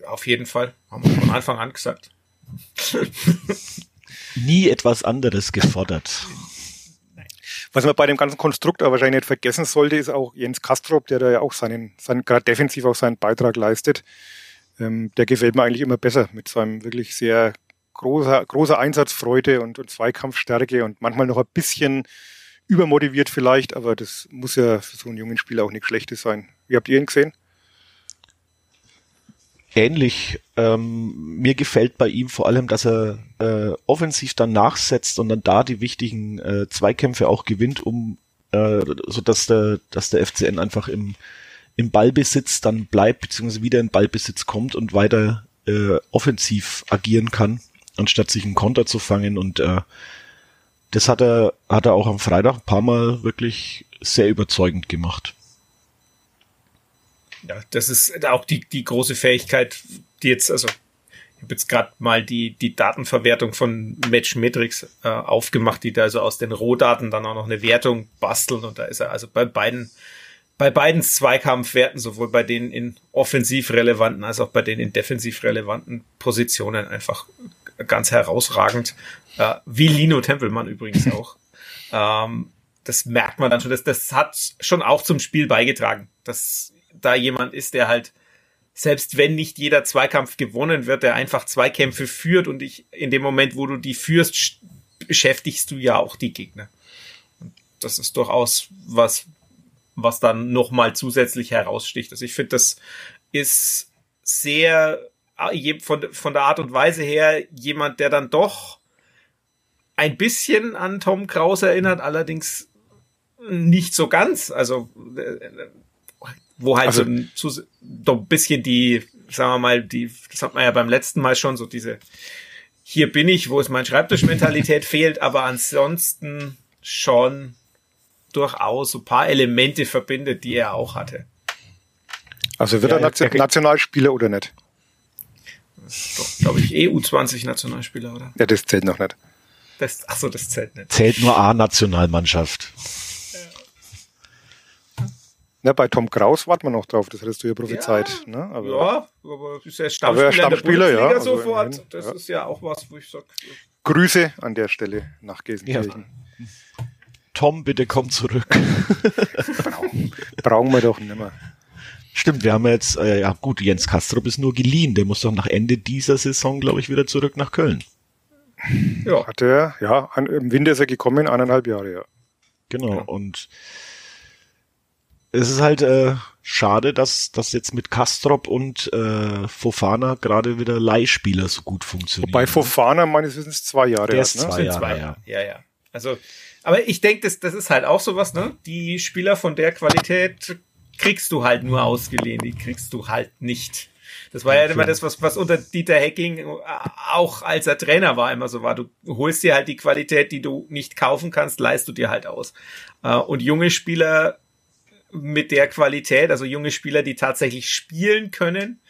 Auf jeden Fall. Haben wir von Anfang an gesagt. Nie etwas anderes gefordert. Was man bei dem ganzen Konstrukt aber wahrscheinlich nicht vergessen sollte, ist auch Jens Kastrop, der da ja auch seinen, seinen gerade defensiv auch seinen Beitrag leistet. Ähm, der gefällt mir eigentlich immer besser mit seinem wirklich sehr großer, großer Einsatzfreude und, und Zweikampfstärke und manchmal noch ein bisschen übermotiviert vielleicht, aber das muss ja für so einen jungen Spieler auch nichts Schlechtes sein. Wie habt ihr ihn gesehen? Ähnlich. Ähm, mir gefällt bei ihm vor allem, dass er äh, offensiv dann nachsetzt und dann da die wichtigen äh, Zweikämpfe auch gewinnt, um äh, so dass der, dass der FCN einfach im im Ballbesitz dann bleibt beziehungsweise wieder in Ballbesitz kommt und weiter äh, offensiv agieren kann, anstatt sich einen Konter zu fangen und äh, das hat er, hat er auch am Freitag ein paar Mal wirklich sehr überzeugend gemacht. Ja, das ist auch die, die große Fähigkeit, die jetzt, also Ich habe jetzt gerade mal die, die Datenverwertung von Matchmetrics äh, aufgemacht, die da also aus den Rohdaten dann auch noch eine Wertung basteln und da ist er also bei beiden bei beiden Zweikampfwerten, sowohl bei den in offensiv relevanten als auch bei den in defensiv relevanten Positionen einfach ganz herausragend. Äh, wie Lino Tempelmann übrigens [laughs] auch. ähm, das merkt man dann schon. Das, das hat schon auch zum Spiel beigetragen, dass da jemand ist, der halt selbst wenn nicht jeder Zweikampf gewonnen wird, der einfach Zweikämpfe führt und ich in dem Moment, wo du die führst, beschäftigst du ja auch die Gegner. Und das ist durchaus was, was dann nochmal zusätzlich heraussticht. Also ich finde, das ist sehr von, von der Art und Weise her jemand, der dann doch ein bisschen an Tom Kraus erinnert, allerdings nicht so ganz. Also wo halt also, so, ein, so ein bisschen die, sagen wir mal, die, das hat man ja beim letzten Mal schon, so diese hier bin ich, wo es mein Schreibtischmentalität [laughs] fehlt, aber ansonsten schon durchaus so ein paar Elemente verbindet, die er auch hatte. Also wird ja, er Nation Nationalspieler oder nicht? Doch, glaube ich, EU20-Nationalspieler, oder? Ja, das zählt noch nicht. Das, ach so, das zählt nicht. Zählt nur A-Nationalmannschaft. Ne, bei Tom Kraus warten wir noch drauf, das hättest du ja prophezeit. Ja, ne? aber, ja, aber ist ja Stammspieler, aber Stammspieler ja, also sofort. Immerhin, das ja. ist ja auch was, wo ich sage. Grüße an der Stelle nach Gelsenkirchen. Ja. Tom, bitte komm zurück. [laughs] Brauchen wir doch nicht mehr. Stimmt, wir haben jetzt, äh, ja gut, Jens Kastrop ist nur geliehen. Der muss doch nach Ende dieser Saison, glaube ich, wieder zurück nach Köln. Ja. Hat er, ja, an, im Winter ist er gekommen, eineinhalb Jahre, ja. Genau, ja. und es ist halt äh, schade, dass das jetzt mit Kastrop und äh, Fofana gerade wieder Leihspieler so gut funktionieren. Bei Fofana meines Wissens zwei Jahre. Der ist ne? zwei Jahre, zwei Jahre, ja. ja, ja. Also, aber ich denke, das, das ist halt auch sowas, ne? Die Spieler von der Qualität kriegst du halt nur ausgeliehen, die kriegst du halt nicht. Das war ja, ja immer das, was, was unter Dieter Hecking auch als er Trainer war, immer so war. Du holst dir halt die Qualität, die du nicht kaufen kannst, leist du dir halt aus. Äh, und junge Spieler mit der Qualität, also junge Spieler, die tatsächlich spielen können.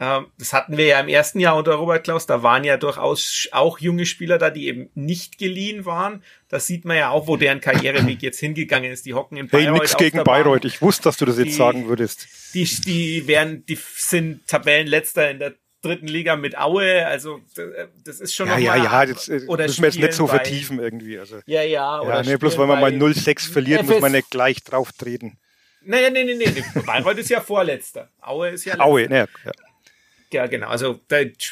Ähm, das hatten wir ja im ersten Jahr unter Robert Klaus. Da waren ja durchaus auch junge Spieler da, die eben nicht geliehen waren. Das sieht man ja auch, wo deren Karriereweg jetzt hingegangen ist. Die hocken in Bayreuth. Hey, nix gegen Bayreuth. Ich wusste, dass du das jetzt die, sagen würdest. Die, die werden, die sind Tabellenletzter in der dritten Liga mit Aue, also das ist schon ja, ja, ja, das äh, oder müssen wir jetzt nicht so vertiefen irgendwie. Also, ja, ja, oder ja, nee, bloß weil man mal 0-6 verliert, FS muss man nicht gleich drauf treten. Nein, nein, nein, nein. Bayreuth ist ja Vorletzter. Aue ist ja letzter. Aue, ne, ja. Ja, genau. Also,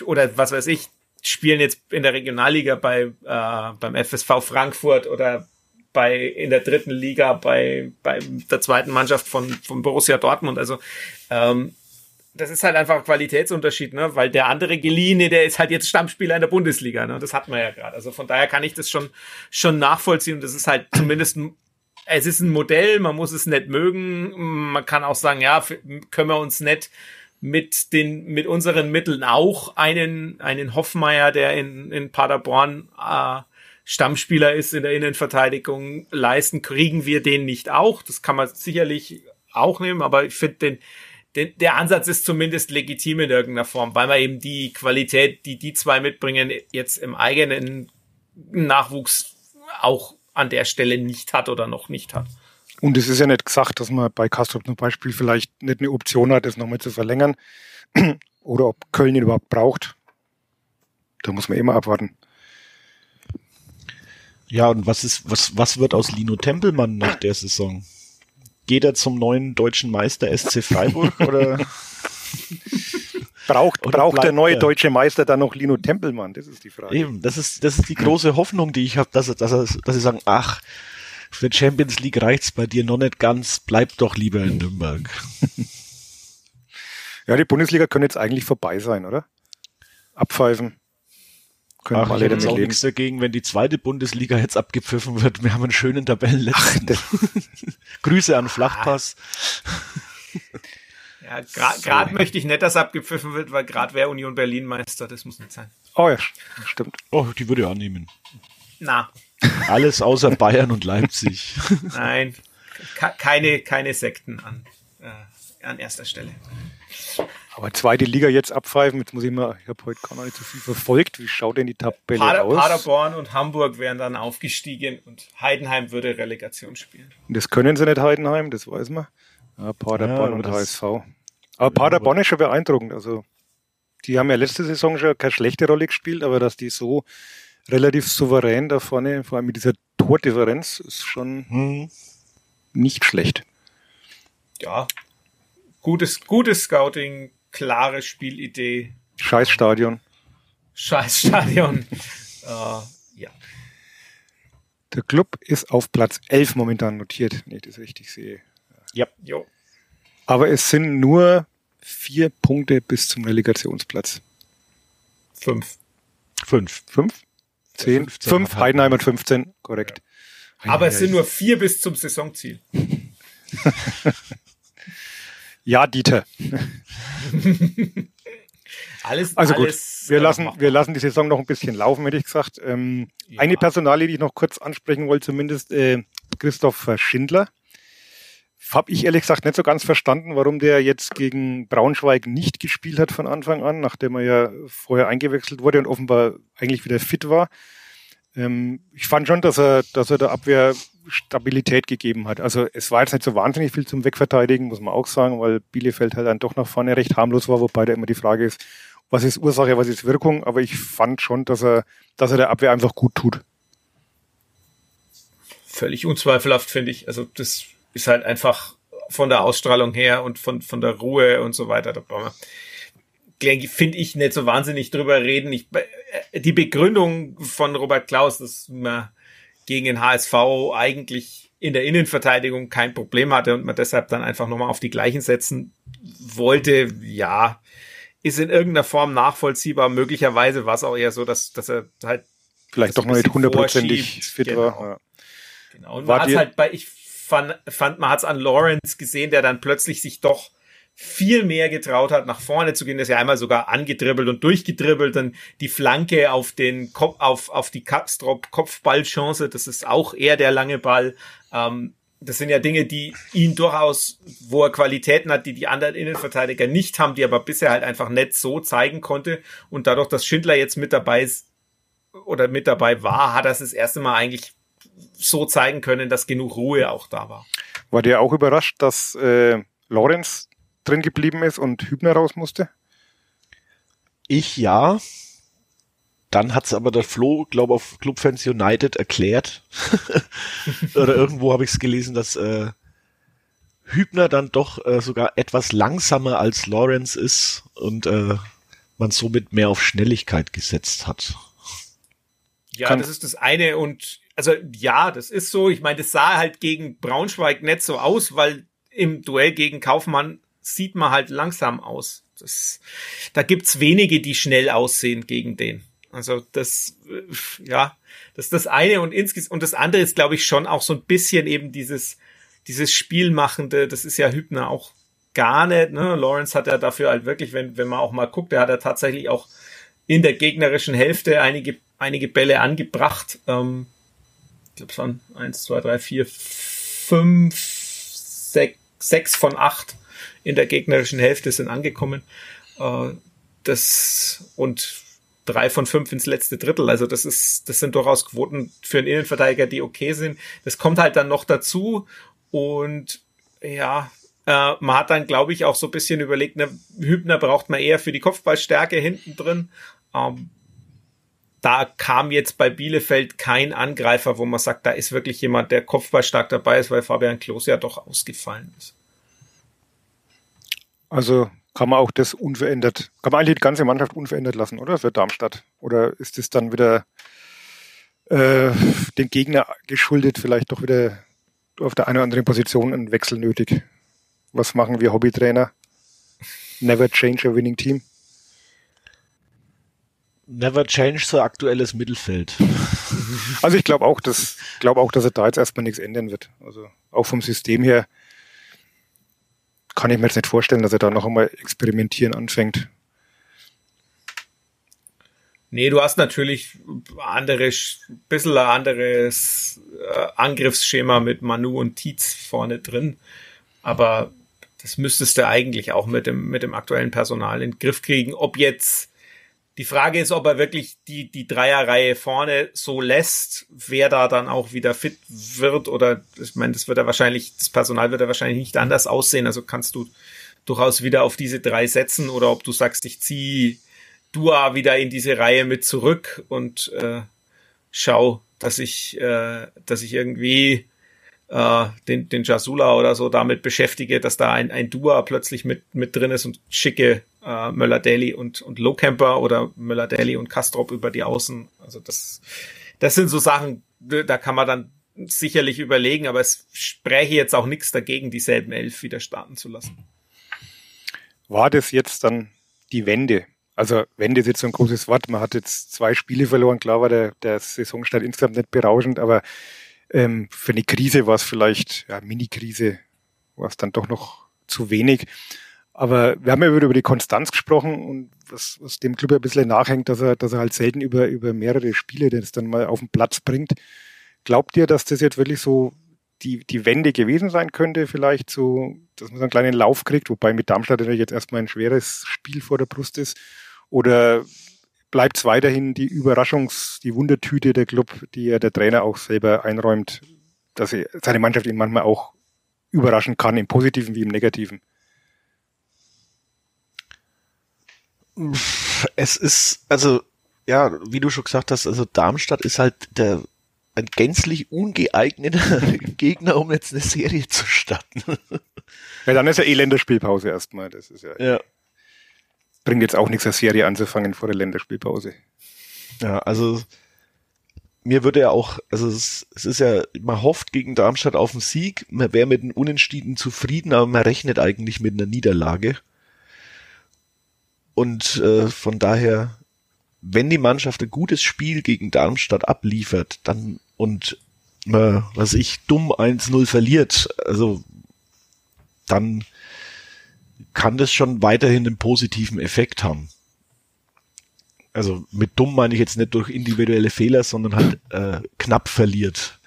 oder was weiß ich, spielen jetzt in der Regionalliga bei, äh, beim FSV Frankfurt oder bei, in der dritten Liga bei, bei der zweiten Mannschaft von, von Borussia Dortmund. Also, ähm, das ist halt einfach ein Qualitätsunterschied, ne? Weil der andere Geliehene, der ist halt jetzt Stammspieler in der Bundesliga, ne? Das hat man ja gerade. Also von daher kann ich das schon, schon nachvollziehen. Das ist halt zumindest es ist ein Modell, man muss es nicht mögen. Man kann auch sagen, ja, können wir uns nicht mit den, mit unseren Mitteln auch einen, einen Hoffmeier, der in, in Paderborn äh, Stammspieler ist in der Innenverteidigung, leisten, kriegen wir den nicht auch. Das kann man sicherlich auch nehmen, aber ich finde den, den, der Ansatz ist zumindest legitim in irgendeiner Form, weil man eben die Qualität, die die zwei mitbringen, jetzt im eigenen Nachwuchs auch an der Stelle nicht hat oder noch nicht hat. Und es ist ja nicht gesagt, dass man bei Kastrop zum Beispiel vielleicht nicht eine Option hat, das nochmal zu verlängern [clears throat] oder ob Köln ihn überhaupt braucht. Da muss man immer abwarten. Ja, und was ist, was, was wird aus Lino Tempelmann nach der Saison? Geht er zum neuen deutschen Meister SC Freiburg oder? [laughs] Braucht, braucht der neue deutsche Meister dann noch Lino Tempelmann? Das ist die Frage. Eben, das ist, das ist die große Hoffnung, die ich habe, dass, dass, dass sie sagen, ach, für Champions League reicht's bei dir noch nicht ganz, bleib doch lieber in Nürnberg. Ja, die Bundesliga können jetzt eigentlich vorbei sein, oder? Abpfeifen. Können Ach, alle ich hätte auch nichts dagegen, wenn die zweite Bundesliga jetzt abgepfiffen wird. Wir haben einen schönen Tabellenletzten. [laughs] Grüße an Flachpass. [laughs] Ja, gerade möchte ich nicht, dass abgepfiffen wird, weil gerade wäre Union Berlin Meister, das muss nicht sein. Oh ja, stimmt. Oh, die würde ich annehmen. Na. [laughs] Alles außer Bayern und Leipzig. [laughs] Nein, keine, keine Sekten an, äh, an erster Stelle. Aber zweite Liga jetzt abpfeifen, jetzt muss ich mal, ich habe heute gar nicht so viel verfolgt. Wie schaut denn die Tabelle Pader, aus? Paderborn und Hamburg wären dann aufgestiegen und Heidenheim würde Relegation spielen. Das können sie nicht Heidenheim, das weiß man. Ja, Paderborn Ja, und HSV. Aber Paderborn ist schon beeindruckend. Also die haben ja letzte Saison schon keine schlechte Rolle gespielt, aber dass die so relativ souverän da vorne, vor allem mit dieser Tordifferenz, ist schon Hm. nicht schlecht. Ja, gutes, gutes Scouting, klare Spielidee, Scheiß Stadion. scheiß Stadion. [laughs] äh, ja. Der Club ist auf Platz 11 momentan notiert, wenn ich das richtig sehe. Jo. Aber es sind nur vier Punkte bis zum Relegationsplatz. Fünf. Fünf. Fünf? Zehn? 15 Fünf, Heidenheim hat 15, korrekt. Aber es Ja, sind nur vier bis zum Saisonziel. [laughs] Ja, Dieter. [laughs] Alles, Also gut, alles, wir äh, lassen, wir lassen die Saison noch ein bisschen laufen, hätte ich gesagt. Ähm, Ja. Eine Personalie, die ich noch kurz ansprechen wollte, zumindest äh, Christoph Schindler. Habe ich ehrlich gesagt nicht so ganz verstanden, warum der jetzt gegen Braunschweig nicht gespielt hat von Anfang an, nachdem er ja vorher eingewechselt wurde und offenbar eigentlich wieder fit war. Ähm, ich fand schon, dass er, dass er der Abwehr Stabilität gegeben hat. Also es war jetzt nicht so wahnsinnig viel zum Wegverteidigen, muss man auch sagen, weil Bielefeld halt dann doch nach vorne recht harmlos war, wobei da immer die Frage ist, was ist Ursache, was ist Wirkung, aber ich fand schon, dass er, dass er der Abwehr einfach gut tut. Völlig unzweifelhaft, finde ich. Also das ist halt einfach von der Ausstrahlung her und von, von der Ruhe und so weiter. Da brauchen wir, finde ich, nicht so wahnsinnig drüber reden. Ich, äh, die Begründung von Robert Klaus, dass man gegen den HSV eigentlich in der Innenverteidigung kein Problem hatte und man deshalb dann einfach nochmal auf die gleichen setzen wollte, ja, ist in irgendeiner Form nachvollziehbar. Möglicherweise war es auch eher so, dass, dass er halt Vielleicht doch noch nicht hundertprozentig fit genau. war. Ja. Genau. Und Wart man hat halt bei, ich fand, fand man hat es an Lawrence gesehen, der dann plötzlich sich doch viel mehr getraut hat, nach vorne zu gehen. Das ist ja einmal sogar angedribbelt und durchgedribbelt, dann die Flanke auf den Kopf, auf, auf die Kastrop Kopfballchance. Das ist auch eher der lange Ball. Ähm, das sind ja Dinge, die ihn durchaus, wo er Qualitäten hat, die die anderen Innenverteidiger nicht haben, die aber bisher halt einfach nicht so zeigen konnte. Und dadurch, dass Schindler jetzt mit dabei ist oder mit dabei war, hat er es das erste Mal eigentlich so zeigen können, dass genug Ruhe auch da war. War der auch überrascht, dass äh, Lorenz drin geblieben ist und Hübner raus musste? Ich ja. Dann hat's aber der Flo, glaube auf Clubfans United erklärt. [laughs] Oder irgendwo habe ich es gelesen, dass äh, Hübner dann doch äh, sogar etwas langsamer als Lawrence ist und äh, man somit mehr auf Schnelligkeit gesetzt hat. Ja, Kann- das ist das eine und also ja, das ist so. Ich meine, das sah halt gegen Braunschweig nicht so aus, weil im Duell gegen Kaufmann sieht man halt langsam aus. Das, da gibt's wenige, die schnell aussehen gegen den. Also das, äh, ja, das ist das eine und insges und das andere ist, glaube ich, schon auch so ein bisschen eben dieses, dieses Spielmachende. Das ist ja Hübner auch gar nicht. Ne? Lawrence hat ja dafür halt wirklich, wenn wenn man auch mal guckt, der hat ja tatsächlich auch in der gegnerischen Hälfte einige einige Bälle angebracht. Ähm, glaube, waren eins, zwei, drei, vier, fünf, sechs, sechs von acht in der gegnerischen Hälfte sind angekommen. Äh, das und drei von fünf ins letzte Drittel. Also das ist, das sind durchaus Quoten für einen Innenverteidiger, die okay sind. Das kommt halt dann noch dazu und ja, äh, man hat dann, glaube ich, auch so ein bisschen überlegt, ne, Hübner braucht man eher für die Kopfballstärke hinten drin. Ähm, da kam jetzt bei Bielefeld kein Angreifer, wo man sagt, da ist wirklich jemand, der kopfballstark dabei ist, weil Fabian Klos ja doch ausgefallen ist. Also kann man auch das unverändert, kann man eigentlich die ganze Mannschaft unverändert lassen, oder? Für Darmstadt? Oder ist es dann wieder äh, dem Gegner geschuldet, vielleicht doch wieder auf der einen oder anderen Position ein Wechsel nötig? Was machen wir Hobbytrainer? Never change a winning team. Never change so aktuelles Mittelfeld. [laughs] Also ich glaube auch, dass glaube auch, dass er da jetzt erstmal nichts ändern wird. Also auch vom System her kann ich mir jetzt nicht vorstellen, dass er da noch einmal experimentieren anfängt. Nee, du hast natürlich andere, bisschen ein anderes äh, Angriffsschema mit Manu und Tietz vorne drin. Aber das müsstest du eigentlich auch mit dem, mit dem aktuellen Personal in den Griff kriegen. Ob jetzt die Frage ist, ob er wirklich die, die Dreierreihe vorne so lässt, wer da dann auch wieder fit wird oder ich meine, das wird er wahrscheinlich, das Personal wird er wahrscheinlich nicht anders aussehen. Also kannst du durchaus wieder auf diese drei setzen oder ob du sagst, ich ziehe Dua wieder in diese Reihe mit zurück und äh, schau, dass ich, äh, dass ich irgendwie äh, den, den Jasula oder so damit beschäftige, dass da ein, ein Dua plötzlich mit, mit drin ist und schicke äh, Möller-Daly und, und Lowcamper oder Möller-Daly und Kastrop über die Außen. Also das, das sind so Sachen, da kann man dann sicherlich überlegen, aber es spräche jetzt auch nichts dagegen, dieselben elf wieder starten zu lassen. War das jetzt dann die Wende? Also Wende ist jetzt so ein großes Wort. Man hat jetzt zwei Spiele verloren. Klar war der, der Saisonstart insgesamt nicht berauschend, aber ähm, für eine Krise war es vielleicht, ja, Mini-Krise, war es dann doch noch zu wenig. Aber wir haben ja über die Konstanz gesprochen und was, was dem Club ein bisschen nachhängt, dass er, dass er halt selten über, über mehrere Spiele das dann mal auf den Platz bringt. Glaubt ihr, dass das jetzt wirklich so die, die Wende gewesen sein könnte, vielleicht so, dass man so einen kleinen Lauf kriegt, wobei mit Darmstadt natürlich jetzt erstmal ein schweres Spiel vor der Brust ist? Oder bleibt es weiterhin die Überraschungs-, die Wundertüte der Club, die ja der Trainer auch selber einräumt, dass er seine Mannschaft ihn manchmal auch überraschen kann, im Positiven wie im Negativen? Es ist, also, ja, wie du schon gesagt hast, also Darmstadt ist halt der ein gänzlich ungeeigneter [laughs] Gegner, um jetzt eine Serie zu starten. Ja, dann ist ja eh Länderspielpause erstmal. Das ist ja, ja. Bringt jetzt auch nichts, eine Serie anzufangen vor der Länderspielpause. Ja, also mir würde ja auch, also es, es ist ja, man hofft gegen Darmstadt auf einen Sieg, man wäre mit einem Unentschieden zufrieden, aber man rechnet eigentlich mit einer Niederlage. Und äh, von daher, wenn die Mannschaft ein gutes Spiel gegen Darmstadt abliefert, dann und äh, was ich dumm 1-0 verliert, also dann kann das schon weiterhin einen positiven Effekt haben. Also mit dumm meine ich jetzt nicht durch individuelle Fehler, sondern halt äh, knapp verliert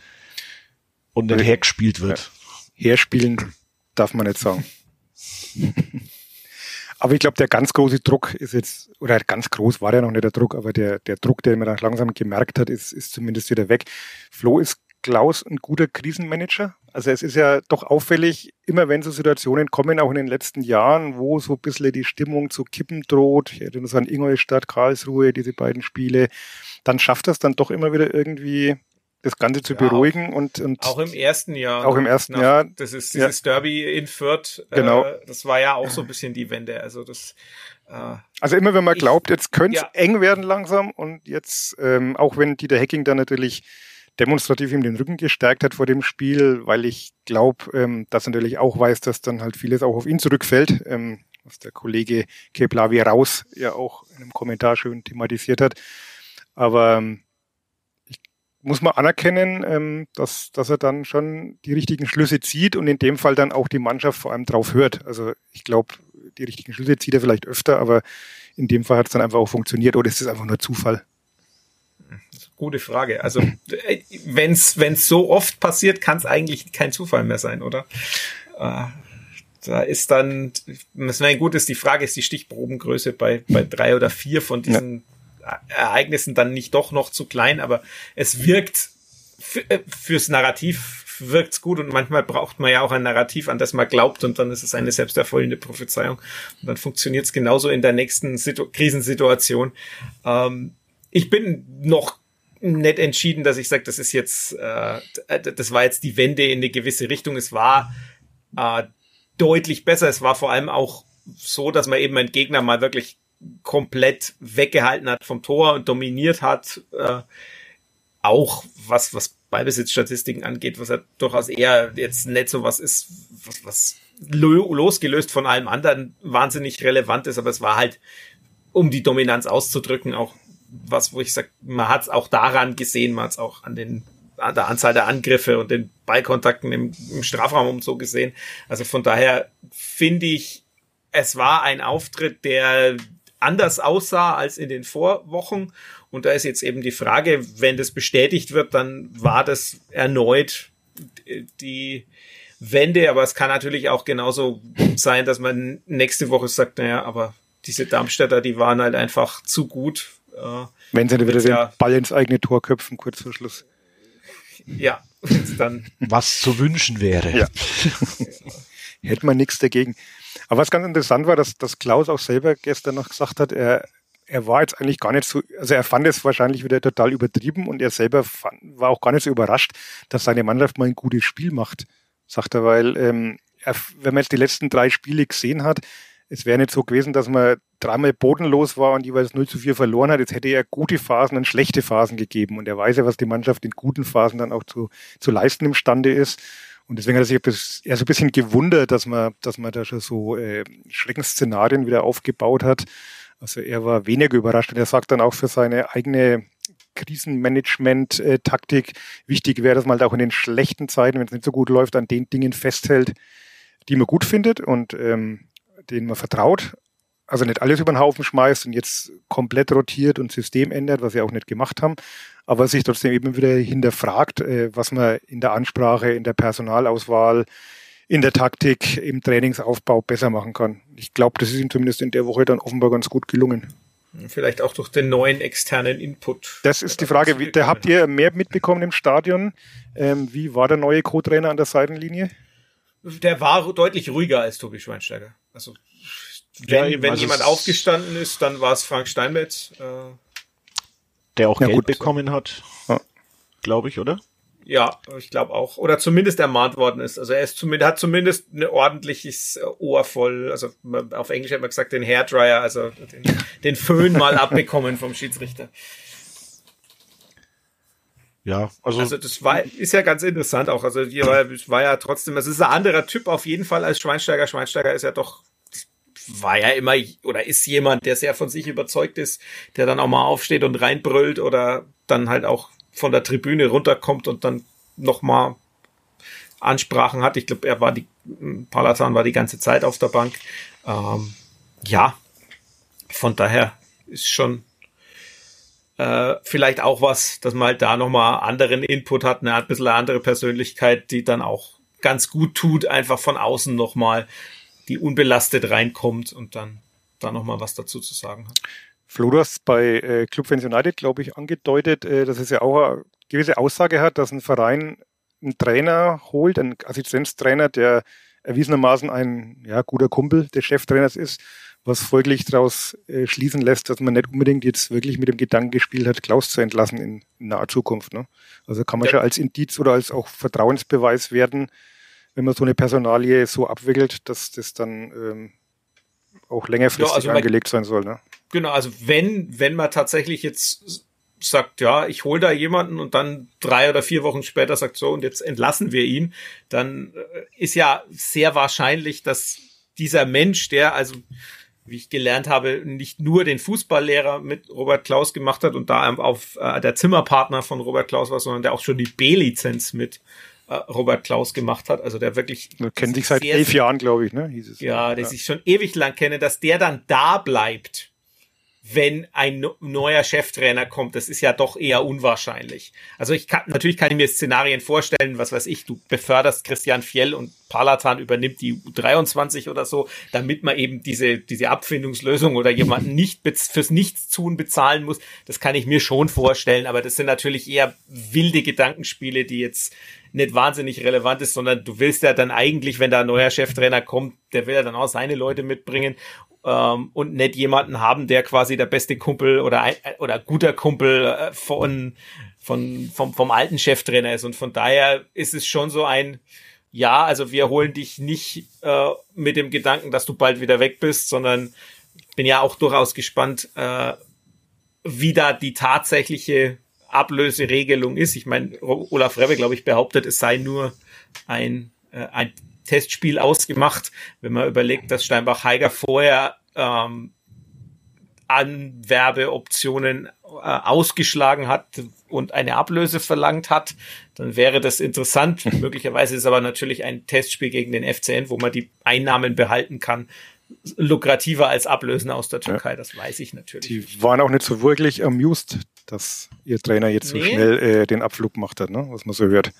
und dann hergespielt wird. Ja. Herspielen darf man nicht sagen. [laughs] Aber ich glaube, der ganz große Druck ist jetzt, oder ganz groß war ja noch nicht der Druck, aber der, der Druck, den man dann langsam gemerkt hat, ist, ist zumindest wieder weg. Flo ist Klaus ein guter Krisenmanager? Also es ist ja doch auffällig, immer wenn so Situationen kommen, auch in den letzten Jahren, wo so ein bisschen die Stimmung zu kippen droht, ich erinnere an Ingolstadt, Karlsruhe, diese beiden Spiele, dann schafft das dann doch immer wieder irgendwie das Ganze zu ja, beruhigen auch, und, und auch im ersten Jahr. Auch im ersten nach, Jahr. Das ist dieses ja. Derby in Fürth. Genau. Äh, das war ja auch so ein bisschen die Wende. Also das. Äh, also immer wenn man ich, glaubt, jetzt könnte es ja. eng werden langsam und jetzt ähm, auch wenn Dieter Hacking dann natürlich demonstrativ ihm den Rücken gestärkt hat vor dem Spiel, weil ich glaube, ähm, dass natürlich auch weiß, dass dann halt vieles auch auf ihn zurückfällt, ähm, was der Kollege Keplavi raus ja auch in einem Kommentar schön thematisiert hat. Aber ähm, muss man anerkennen, ähm, dass, dass er dann schon die richtigen Schlüsse zieht und in dem Fall dann auch die Mannschaft vor allem drauf hört. Also ich glaube, die richtigen Schlüsse zieht er vielleicht öfter, aber in dem Fall hat es dann einfach auch funktioniert oder ist es einfach nur Zufall? Gute Frage. Also äh, wenn es so oft passiert, kann es eigentlich kein Zufall mehr sein, oder? Äh, da ist dann, wäre gut ist, die Frage ist die Stichprobengröße bei, bei drei oder vier von diesen ja Ereignissen dann nicht doch noch zu klein, aber es wirkt äh, fürs Narrativ wirkt's gut und manchmal braucht man ja auch ein Narrativ, an das man glaubt und dann ist es eine selbsterfüllende Prophezeiung und dann funktioniert es genauso in der nächsten Situ Krisensituation. Ähm, ich bin noch nicht entschieden, dass ich sage, das ist jetzt, äh, das war jetzt die Wende in eine gewisse Richtung. Es war äh, deutlich besser. Es war vor allem auch so, dass man eben einen Gegner mal wirklich komplett weggehalten hat vom Tor und dominiert hat. Äh, auch was, was Ballbesitzstatistiken angeht, was ja durchaus eher jetzt nicht so was ist, was, was losgelöst von allem anderen wahnsinnig relevant ist, aber es war halt, um die Dominanz auszudrücken, auch was, wo ich sage, man hat es auch daran gesehen, man hat es auch an den an der Anzahl der Angriffe und den Ballkontakten im, im Strafraum und so gesehen. Also von daher finde ich, es war ein Auftritt, der anders aussah als in den Vorwochen. Und da ist jetzt eben die Frage, wenn das bestätigt wird, dann war das erneut die Wende, aber es kann natürlich auch genauso sein, dass man nächste Woche sagt, naja, aber diese Darmstädter, die waren halt einfach zu gut. Äh, Wenn sie dann wieder ja, den Ball ins eigene Tor köpfen, kurz vor Schluss. Ja, [laughs] dann. Was zu wünschen wäre. Ja. [laughs] Hätte man nichts dagegen. Aber was ganz interessant war, dass, dass Klaus auch selber gestern noch gesagt hat, er, er war jetzt eigentlich gar nicht so, also er fand es wahrscheinlich wieder total übertrieben und er selber fand, war auch gar nicht so überrascht, dass seine Mannschaft mal ein gutes Spiel macht, sagt er, weil ähm, er, wenn man jetzt die letzten drei Spiele gesehen hat, es wäre nicht so gewesen, dass man dreimal bodenlos war und jeweils 0 zu 4 verloren hat. Jetzt hätte er gute Phasen und schlechte Phasen gegeben. Und er weiß ja, was die Mannschaft in guten Phasen dann auch zu, zu leisten imstande ist. Und deswegen hat er sich eher so ein bisschen gewundert, dass man, dass man da schon so äh, Schreckensszenarien wieder aufgebaut hat. Also er war weniger überrascht und er sagt dann auch für seine eigene Krisenmanagement-Taktik wichtig wäre, dass man halt auch in den schlechten Zeiten, wenn es nicht so gut läuft, an den Dingen festhält, die man gut findet und ähm, denen man vertraut. Also nicht alles über den Haufen schmeißt und jetzt komplett rotiert und System ändert, was wir auch nicht gemacht haben, aber sich trotzdem eben wieder hinterfragt, äh, was man in der Ansprache, in der Personalauswahl, in der Taktik, im Trainingsaufbau besser machen kann. Ich glaube, das ist ihm zumindest in der Woche dann offenbar ganz gut gelungen. Vielleicht auch durch den neuen externen Input. Das ist die Frage. Da habt ihr mehr mitbekommen im Stadion? Ähm, wie war der neue Co-Trainer an der Seitenlinie? Der war deutlich ruhiger als Tobi Schweinsteiger. Also wenn, ja, wenn also jemand aufgestanden ist, dann war es Frank Steinmetz. Äh, der auch ja, Geld gut. bekommen hat, ja. glaube ich, oder? Ja, ich glaube auch. Oder zumindest ermahnt worden ist. Also er ist zumindest, hat zumindest ein ordentliches Ohr voll, also auf Englisch hat man gesagt, den Hairdryer, also den, den Föhn mal abbekommen vom Schiedsrichter. Ja, also, also das war, ist ja ganz interessant auch. Also hier war, war ja trotzdem, es ist ein anderer Typ auf jeden Fall als Schweinsteiger. Schweinsteiger ist ja doch war ja immer oder ist jemand, der sehr von sich überzeugt ist, der dann auch mal aufsteht und reinbrüllt oder dann halt auch von der Tribüne runterkommt und dann nochmal Ansprachen hat. Ich glaube, er war die, Palatan war die ganze Zeit auf der Bank. Ähm, ja, von daher ist schon äh, vielleicht auch was, dass man halt da nochmal anderen Input hat, eine ein bisschen andere Persönlichkeit, die dann auch ganz gut tut, einfach von außen nochmal die unbelastet reinkommt und dann da nochmal was dazu zu sagen hat. Flo, du hast bei äh, Club Fans United, glaube ich, angedeutet, äh, dass es ja auch eine gewisse Aussage hat, dass ein Verein einen Trainer holt, einen Assistenztrainer, der erwiesenermaßen ein ja, guter Kumpel des Cheftrainers ist, was folglich daraus äh, schließen lässt, dass man nicht unbedingt jetzt wirklich mit dem Gedanken gespielt hat, Klaus zu entlassen in, in naher Zukunft. Ne? Also kann man ja. schon als Indiz oder als auch Vertrauensbeweis werden, wenn man so eine Personalie so abwickelt, dass das dann ähm, auch längerfristig ja, also angelegt sein soll. Ne? Genau, also wenn, wenn man tatsächlich jetzt sagt, ja, ich hole da jemanden und dann drei oder vier Wochen später sagt so und jetzt entlassen wir ihn, dann äh, ist ja sehr wahrscheinlich, dass dieser Mensch, der also wie ich gelernt habe, nicht nur den Fußballlehrer mit Robert Klaus gemacht hat und da auf äh, der Zimmerpartner von Robert Klaus war, sondern der auch schon die B-Lizenz mit Robert Klaus gemacht hat. Also der wirklich. Der kennt sich seit elf Jahren, glaube ich, ne? Hieß es. Ja, der ja. sich schon ewig lang kenne, dass der dann da bleibt wenn ein neuer Cheftrainer kommt, das ist ja doch eher unwahrscheinlich. Also ich kann, natürlich kann ich mir Szenarien vorstellen, was weiß ich, du beförderst Christian Fjell und Palatan übernimmt die U23 oder so, damit man eben diese, diese Abfindungslösung oder jemanden nicht fürs Nichtstun bezahlen muss. Das kann ich mir schon vorstellen, aber das sind natürlich eher wilde Gedankenspiele, die jetzt nicht wahnsinnig relevant ist, sondern du willst ja dann eigentlich, wenn da ein neuer Cheftrainer kommt, der will ja dann auch seine Leute mitbringen ähm, und nicht jemanden haben, der quasi der beste Kumpel oder ein, oder guter Kumpel äh, von, von vom, vom alten Cheftrainer ist. Und von daher ist es schon so ein ja, also wir holen dich nicht äh, mit dem Gedanken, dass du bald wieder weg bist, sondern bin ja auch durchaus gespannt, äh, wie da die tatsächliche Ablöseregelung ist. Ich meine, Olaf Rebbe, glaube ich, behauptet, es sei nur ein, äh, ein Testspiel ausgemacht. Wenn man überlegt, dass Steinbach-Heiger vorher ähm, Anwerbeoptionen äh, ausgeschlagen hat und eine Ablöse verlangt hat, dann wäre das interessant. [laughs] Möglicherweise ist aber natürlich ein Testspiel gegen den FCN, wo man die Einnahmen behalten kann, lukrativer als Ablösen aus der Türkei. Ja. Das weiß ich natürlich. Die waren auch nicht so wirklich amused, dass ihr Trainer jetzt nee. so schnell äh, den Abflug gemacht hat, ne? was man so hört.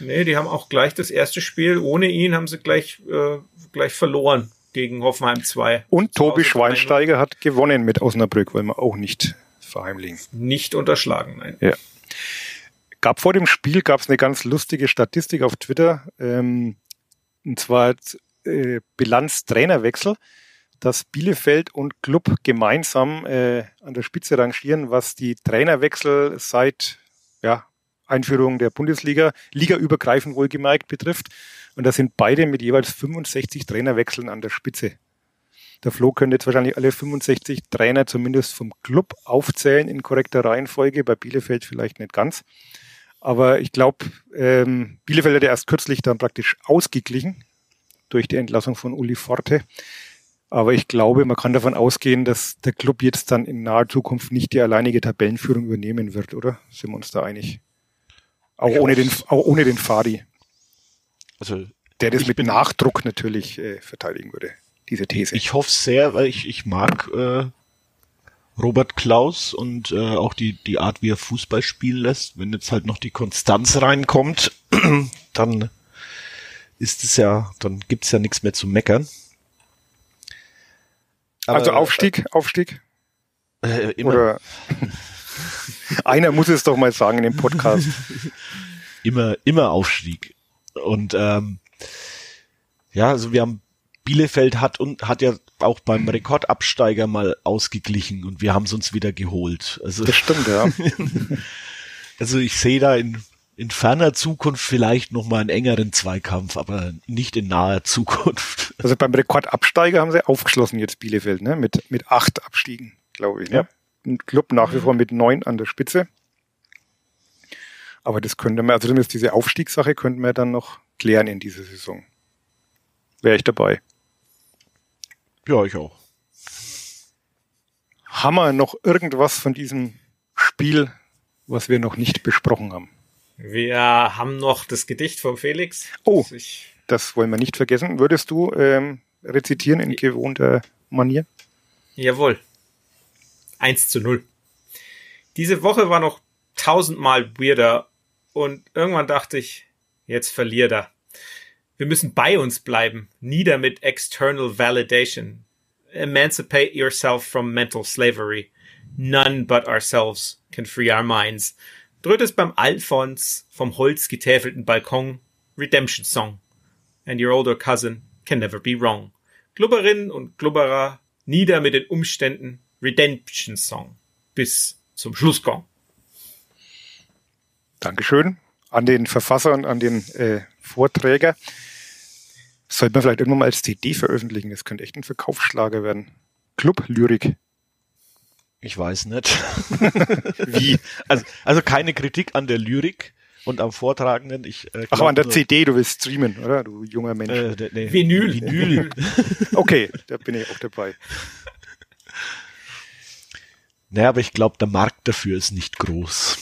Nee, die haben auch gleich das erste Spiel. Ohne ihn haben sie gleich, äh, gleich verloren gegen Hoffenheim 2. Und Tobi Schweinsteiger hat gewonnen mit Osnabrück, wollen wir auch nicht verheimlichen. Nicht unterschlagen, nein. Ja. Gab vor dem Spiel gab es eine ganz lustige Statistik auf Twitter, ähm, und zwar äh, Bilanz Trainerwechsel, dass Bielefeld und Club gemeinsam äh, an der Spitze rangieren, was die Trainerwechsel seit ja, Einführung der Bundesliga, ligaübergreifend wohlgemerkt betrifft. Und da sind beide mit jeweils 65 Trainerwechseln an der Spitze. Der Flo könnte jetzt wahrscheinlich alle 65 Trainer zumindest vom Club aufzählen in korrekter Reihenfolge, bei Bielefeld vielleicht nicht ganz. Aber ich glaube, ähm, Bielefeld hat ja erst kürzlich dann praktisch ausgeglichen durch die Entlassung von Uli Forte. Aber ich glaube, man kann davon ausgehen, dass der Club jetzt dann in naher Zukunft nicht die alleinige Tabellenführung übernehmen wird, oder? Sind wir uns da einig? Auch ohne den, auch ohne den Fadi. Also, der das mit Nachdruck natürlich äh, verteidigen würde, diese These. Ich hoffe sehr, weil ich, ich mag äh, Robert Klaus und äh, auch die, die Art, wie er Fußball spielen lässt. Wenn jetzt halt noch die Konstanz reinkommt, [clears throat] dann ist es ja, dann gibt's ja nichts mehr zu meckern. Aber, also Aufstieg, Aufstieg? Äh, immer. Oder [laughs] [laughs] einer muss es doch mal sagen in dem Podcast. [laughs] immer, immer Aufstieg. Und ähm, ja, also wir haben Bielefeld hat und hat ja auch beim Rekordabsteiger mal ausgeglichen und wir haben es uns wieder geholt. Also, das stimmt, ja. [laughs] also ich sehe da in, in ferner Zukunft vielleicht noch mal einen engeren Zweikampf, aber nicht in naher Zukunft. Also beim Rekordabsteiger haben sie aufgeschlossen jetzt Bielefeld, ne? Mit, mit acht Abstiegen, glaube ich. Ne? Ja. Ein Club nach wie vor mit neun an der Spitze. Aber das könnte man, also zumindest diese Aufstiegssache könnten wir dann noch klären in dieser Saison. Wäre ich dabei. Ja, ich auch. Haben wir noch irgendwas von diesem Spiel, was wir noch nicht besprochen haben? Wir haben noch das Gedicht von Felix. Oh, das wollen wir nicht vergessen. Würdest du ähm, rezitieren in gewohnter Manier? Jawohl. 1 zu 0. Diese Woche war noch tausendmal weirder und irgendwann dachte ich, jetzt verliert er. Wir müssen bei uns bleiben. Nieder mit external validation. Emancipate yourself from mental slavery. None but ourselves can free our minds. Dröht es beim Alphons vom Holz getäfelten Balkon. Redemption Song. And your older cousin can never be wrong. Glubberinnen und Glubberer, nieder mit den Umständen. Redemption Song. Bis zum Schlussgong. Dankeschön an den Verfasser und an den äh, Vorträger. Sollte man vielleicht irgendwann mal als CD veröffentlichen. Das könnte echt ein Verkaufsschlager werden. Club-Lyrik. Ich weiß nicht. [laughs] Wie? Also, also keine Kritik an der Lyrik und am Vortragenden. Ich, äh, Ach, aber an der CD, du willst streamen, oder? Du junger Mensch. Äh, nee. Vinyl. Vinyl. [laughs] okay, da bin ich auch dabei. Naja, aber ich glaube, der Markt dafür ist nicht groß.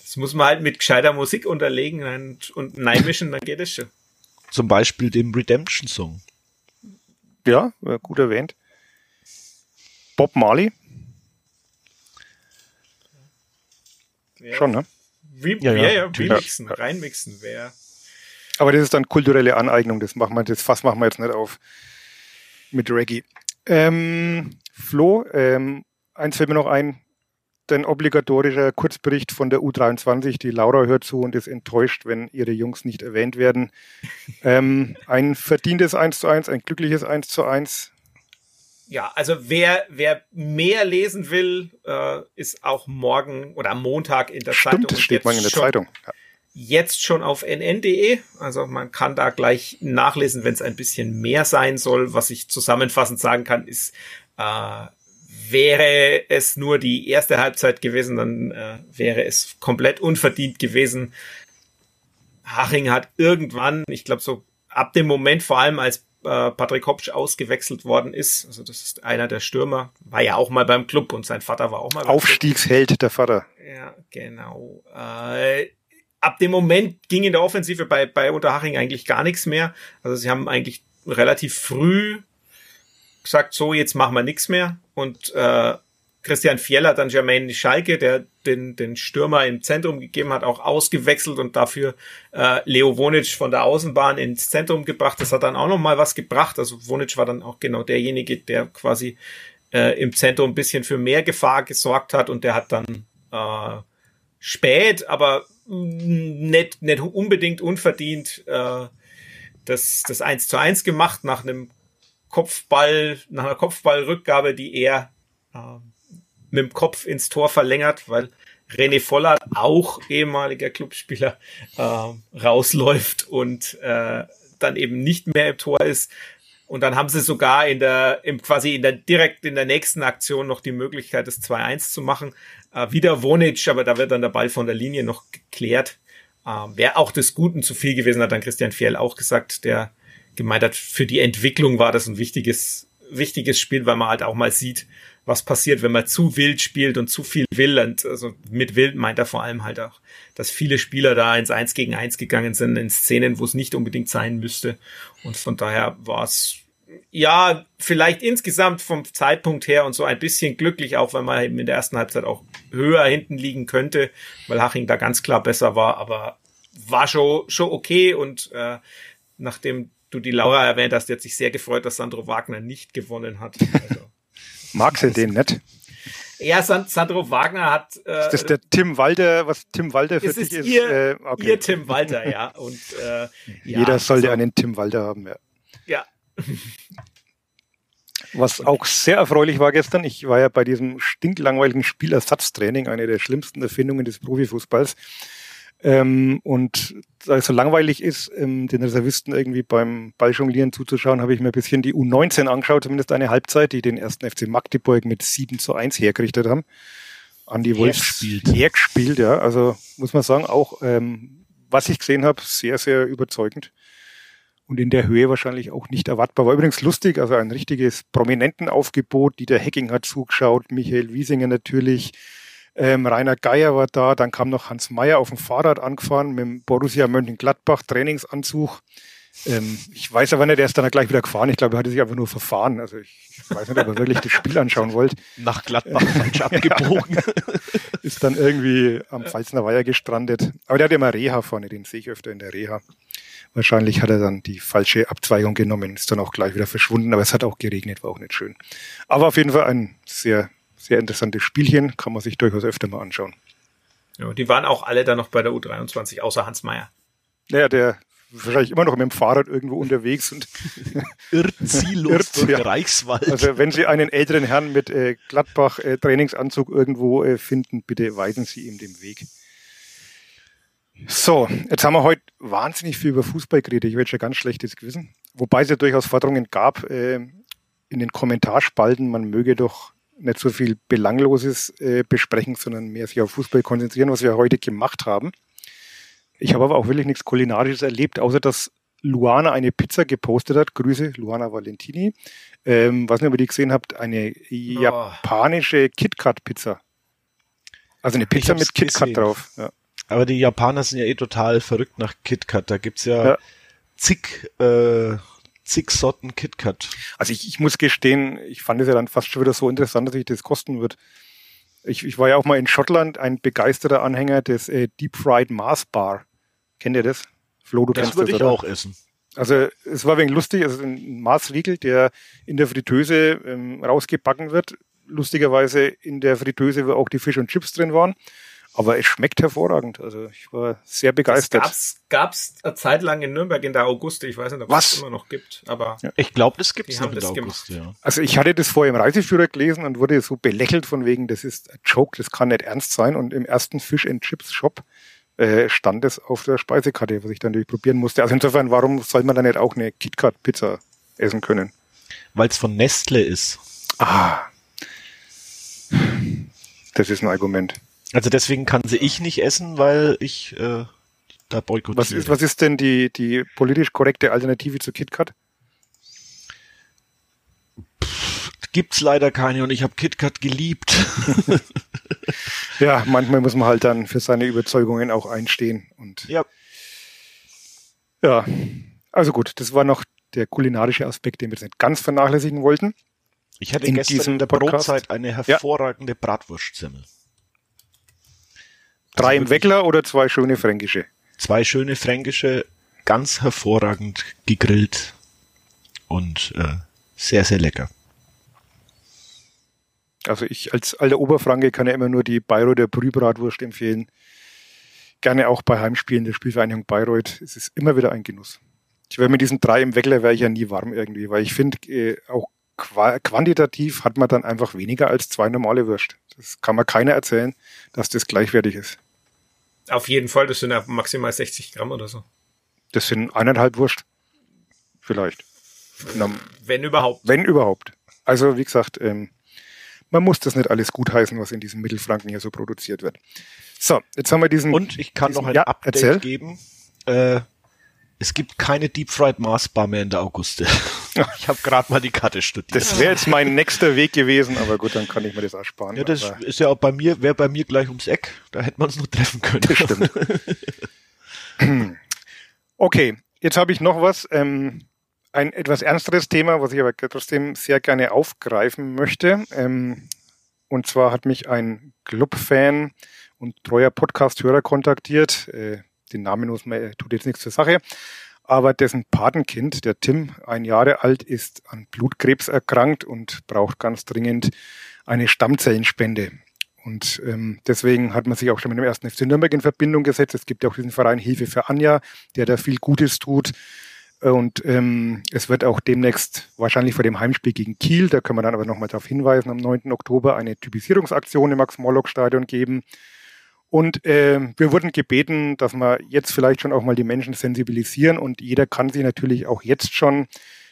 Das muss man halt mit gescheiter Musik unterlegen und, und neimischen, dann geht es schon. Zum Beispiel dem Redemption Song. Ja, gut erwähnt. Bob Marley. Ja. Schon, ne? Re ja, ja, ja, ja remixen, reinmixen wäre. Aber das ist dann kulturelle Aneignung, das machen wir, das Fass machen wir jetzt nicht auf mit Reggae. Ähm, Flo, ähm, eins fällt mir noch ein, dein obligatorischer Kurzbericht von der U23. Die Laura hört zu und ist enttäuscht, wenn ihre Jungs nicht erwähnt werden. [laughs] ähm, ein verdientes 1 zu 1, ein glückliches 1 zu 1. Ja, also wer, wer mehr lesen will, äh, ist auch morgen oder am Montag in der Stimmt, Zeitung. Stimmt, das steht morgen in der schon, Zeitung. Ja. Jetzt schon auf nn.de. Also man kann da gleich nachlesen, wenn es ein bisschen mehr sein soll. Was ich zusammenfassend sagen kann, ist, äh, wäre es nur die erste Halbzeit gewesen, dann äh, wäre es komplett unverdient gewesen. Haching hat irgendwann, ich glaube so ab dem Moment, vor allem als äh, Patrick Hopsch ausgewechselt worden ist, also das ist einer der Stürmer, war ja auch mal beim Club und sein Vater war auch mal beim Aufstiegsheld Club. der Vater. Ja, genau. Äh, ab dem Moment ging in der Offensive bei, bei Unterhaching eigentlich gar nichts mehr. Also sie haben eigentlich relativ früh gesagt, so, jetzt machen wir nichts mehr. Und äh, Christian Fiel hat dann Jermaine Schalke, der den, den Stürmer im Zentrum gegeben hat, auch ausgewechselt und dafür äh, Leo Wonic von der Außenbahn ins Zentrum gebracht. Das hat dann auch noch mal was gebracht. Also Wonic war dann auch genau derjenige, der quasi äh, im Zentrum ein bisschen für mehr Gefahr gesorgt hat und der hat dann äh, spät, aber nicht, nicht unbedingt unverdient äh, das, das 1 zu 1 gemacht nach einem Kopfball, nach einer Kopfballrückgabe, die er äh, mit dem Kopf ins Tor verlängert, weil René Vollert, auch ehemaliger Clubspieler, äh, rausläuft und äh, dann eben nicht mehr im Tor ist. Und dann haben sie sogar in der, im, quasi in der, direkt in der nächsten Aktion noch die Möglichkeit, das 2-1 zu machen. Äh, wieder Wonic, aber da wird dann der Ball von der Linie noch geklärt. Äh, Wäre auch des Guten zu viel gewesen, hat dann Christian Fjell auch gesagt, der gemeint hat, für die Entwicklung war das ein wichtiges, wichtiges Spiel, weil man halt auch mal sieht, was passiert, wenn man zu wild spielt und zu viel will. Und also mit wild meint er vor allem halt auch, dass viele Spieler da ins Eins gegen Eins gegangen sind, in Szenen, wo es nicht unbedingt sein müsste. Und von daher war es ja, vielleicht insgesamt vom Zeitpunkt her und so ein bisschen glücklich, auch wenn man eben in der ersten Halbzeit auch höher hinten liegen könnte, weil Haching da ganz klar besser war, aber war schon, schon okay und äh, nachdem du die Laura erwähnt hast, die hat sich sehr gefreut, dass Sandro Wagner nicht gewonnen hat. Also, [laughs] Mag sie den nicht? Ja, Sandro Wagner hat. Äh, ist das der Tim Walter, was Tim Walter für dich ist? Ihr, äh, okay. ihr Tim Walter, ja. Und, äh, [laughs] Jeder ja, sollte so. einen Tim Walter haben, ja. Ja. [laughs] Was auch sehr erfreulich war gestern, ich war ja bei diesem stinklangweiligen Spielersatztraining, eine der schlimmsten Erfindungen des Profifußballs. Ähm, und da es so langweilig ist, ähm, den Reservisten irgendwie beim Balljonglieren zuzuschauen, habe ich mir ein bisschen die U19 angeschaut, zumindest eine Halbzeit, die den ersten FC Magdeburg mit 7 zu 1 hergerichtet haben. Andi Wolf spielt. Hergespielt, ja. Also muss man sagen, auch ähm, was ich gesehen habe, sehr, sehr überzeugend. Und in der Höhe wahrscheinlich auch nicht erwartbar. War übrigens lustig, also ein richtiges Prominentenaufgebot. Dieter Hecking hat zugeschaut, Michael Wiesinger natürlich, ähm, Rainer Geier war da, dann kam noch Hans Meyer auf dem Fahrrad angefahren mit dem Borussia Mönchengladbach Trainingsanzug. Ähm, ich weiß aber nicht, er ist dann gleich wieder gefahren. Ich glaube, er hatte sich einfach nur verfahren. Also ich, ich weiß nicht, ob er wirklich das Spiel anschauen wollte. Nach Gladbach falsch [laughs] abgebogen. ist dann irgendwie am Pfalzner Weiher gestrandet. Aber der hat immer Reha vorne, den sehe ich öfter in der Reha. Wahrscheinlich hat er dann die falsche Abzweigung genommen, ist dann auch gleich wieder verschwunden, aber es hat auch geregnet, war auch nicht schön. Aber auf jeden Fall ein sehr sehr interessantes Spielchen, kann man sich durchaus öfter mal anschauen. Ja, die waren auch alle dann noch bei der U23, außer Hans Meyer. Naja, der wahrscheinlich immer noch mit dem Fahrrad irgendwo unterwegs und [laughs] irrt ziellos irrt, durch ja. Reichswald. Also wenn Sie einen älteren Herrn mit äh, Gladbach äh, Trainingsanzug irgendwo äh, finden, bitte weisen Sie ihm den Weg. So, jetzt haben wir heute wahnsinnig viel über Fußball geredet. Ich werde schon ganz schlechtes Gewissen. Wobei es ja durchaus Forderungen gab äh, in den Kommentarspalten, man möge doch nicht so viel Belangloses äh, besprechen, sondern mehr sich auf Fußball konzentrieren, was wir heute gemacht haben. Ich habe aber auch wirklich nichts Kulinarisches erlebt, außer dass Luana eine Pizza gepostet hat. Grüße, Luana Valentini. Ähm, was ihr die gesehen habt, eine oh. japanische KitKat-Pizza. Also eine Pizza mit KitKat drauf. Ja. Aber die Japaner sind ja eh total verrückt nach KitKat. Da gibt's ja, ja. zig äh, zig Sorten KitKat. Also ich, ich muss gestehen, ich fand es ja dann fast schon wieder so interessant, dass ich das kosten wird. Ich, ich war ja auch mal in Schottland ein begeisterter Anhänger des äh, Deep Fried Mars Bar. Kennt ihr das? Flo, du das kennst würde das, ich oder? auch essen. Also es war wegen lustig, also ein Marsriegel, der in der Fritteuse ähm, rausgebacken wird. Lustigerweise in der Fritteuse, wo auch die Fisch und Chips drin waren. Aber es schmeckt hervorragend. Also ich war sehr begeistert. Das gab's, gab's eine Zeit lang in Nürnberg in der Auguste. Ich weiß nicht, ob Was? es immer noch gibt. Aber ja. ich glaube, das gibt's noch in der Auguste. Ja. Also ich hatte das vorher im Reiseführer gelesen und wurde so belächelt von wegen, das ist ein Joke, das kann nicht ernst sein. Und im ersten Fish and Chips Shop äh, stand es auf der Speisekarte, was ich dann durchprobieren musste. Also insofern, warum soll man da nicht auch eine KitKat Pizza essen können? Weil es von Nestle ist. Ah. Das ist ein Argument. Also deswegen kann sie ich nicht essen, weil ich äh, da boykottiere. Was ist, was ist denn die, die politisch korrekte Alternative zu KitKat? Gibt's leider keine und ich habe KitKat geliebt. [laughs] ja, manchmal muss man halt dann für seine Überzeugungen auch einstehen und ja. Ja, also gut, das war noch der kulinarische Aspekt, den wir jetzt nicht ganz vernachlässigen wollten. Ich hatte in gestern in der. Brotzeit eine hervorragende ja. Bratwurstsemmel. Drei also im Weckler oder zwei schöne fränkische? Zwei schöne fränkische, ganz hervorragend gegrillt und äh, sehr, sehr lecker. Also ich als alter Oberfranke kann ja immer nur die Bayreuther Brühbratwurst empfehlen. Gerne auch bei Heimspielen der Spielvereinigung Bayreuth. Es ist immer wieder ein Genuss. Ich wäre mit diesen drei im Weckler wäre ich ja nie warm irgendwie, weil ich finde, äh, auch quantitativ hat man dann einfach weniger als zwei normale Würst. Das kann man keiner erzählen, dass das gleichwertig ist. Auf jeden Fall, das sind ja maximal 60 Gramm oder so. Das sind eineinhalb Wurst. Vielleicht. Wenn überhaupt. Wenn überhaupt. Also, wie gesagt, ähm, man muss das nicht alles gutheißen, was in diesem Mittelfranken hier so produziert wird. So, jetzt haben wir diesen. Und ich kann diesen, noch ein ja, Update erzähl. geben. Äh, es gibt keine Deep Fried Mars Bar mehr in der Auguste. [laughs] ich habe gerade mal die Karte studiert. Das wäre jetzt mein nächster Weg gewesen, aber gut, dann kann ich mir das ersparen. Ja, das ist ja auch bei mir, wäre bei mir gleich ums Eck. Da hätte man es noch treffen können. Das stimmt. [laughs] okay, jetzt habe ich noch was. Ähm, ein etwas ernsteres Thema, was ich aber trotzdem sehr gerne aufgreifen möchte. Ähm, und zwar hat mich ein Club-Fan und treuer Podcast-Hörer kontaktiert. Äh, den Namen muss man, tut jetzt nichts zur Sache. Aber dessen Patenkind, der Tim, ein Jahre alt, ist an Blutkrebs erkrankt und braucht ganz dringend eine Stammzellenspende. Und ähm, deswegen hat man sich auch schon mit dem ersten FC Nürnberg in Verbindung gesetzt. Es gibt ja auch diesen Verein Hilfe für Anja, der da viel Gutes tut. Und ähm, es wird auch demnächst wahrscheinlich vor dem Heimspiel gegen Kiel, da können wir dann aber nochmal darauf hinweisen, am 9. Oktober eine Typisierungsaktion im Max-Morlock-Stadion geben. Und äh, wir wurden gebeten, dass wir jetzt vielleicht schon auch mal die Menschen sensibilisieren und jeder kann sich natürlich auch jetzt schon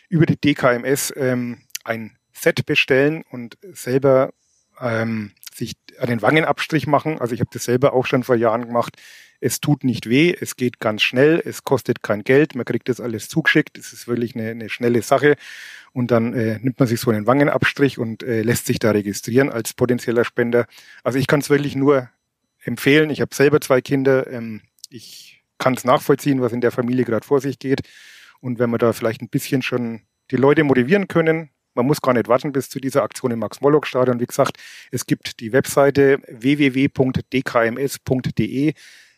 über die DKMS ähm, ein Set bestellen und selber ähm, sich einen Wangenabstrich machen. Also ich habe das selber auch schon vor Jahren gemacht. Es tut nicht weh, es geht ganz schnell, es kostet kein Geld, man kriegt das alles zugeschickt, es ist wirklich eine, eine schnelle Sache. Und dann äh, nimmt man sich so einen Wangenabstrich und äh, lässt sich da registrieren als potenzieller Spender. Also ich kann es wirklich nur empfehlen. Ich habe selber zwei Kinder. Ähm, ich kann es nachvollziehen, was in der Familie gerade vor sich geht. Und wenn wir da vielleicht ein bisschen schon die Leute motivieren können, man muss gar nicht warten bis zu dieser Aktion im Max-Morlock-Stadion. Wie gesagt, es gibt die Webseite www.dkms.de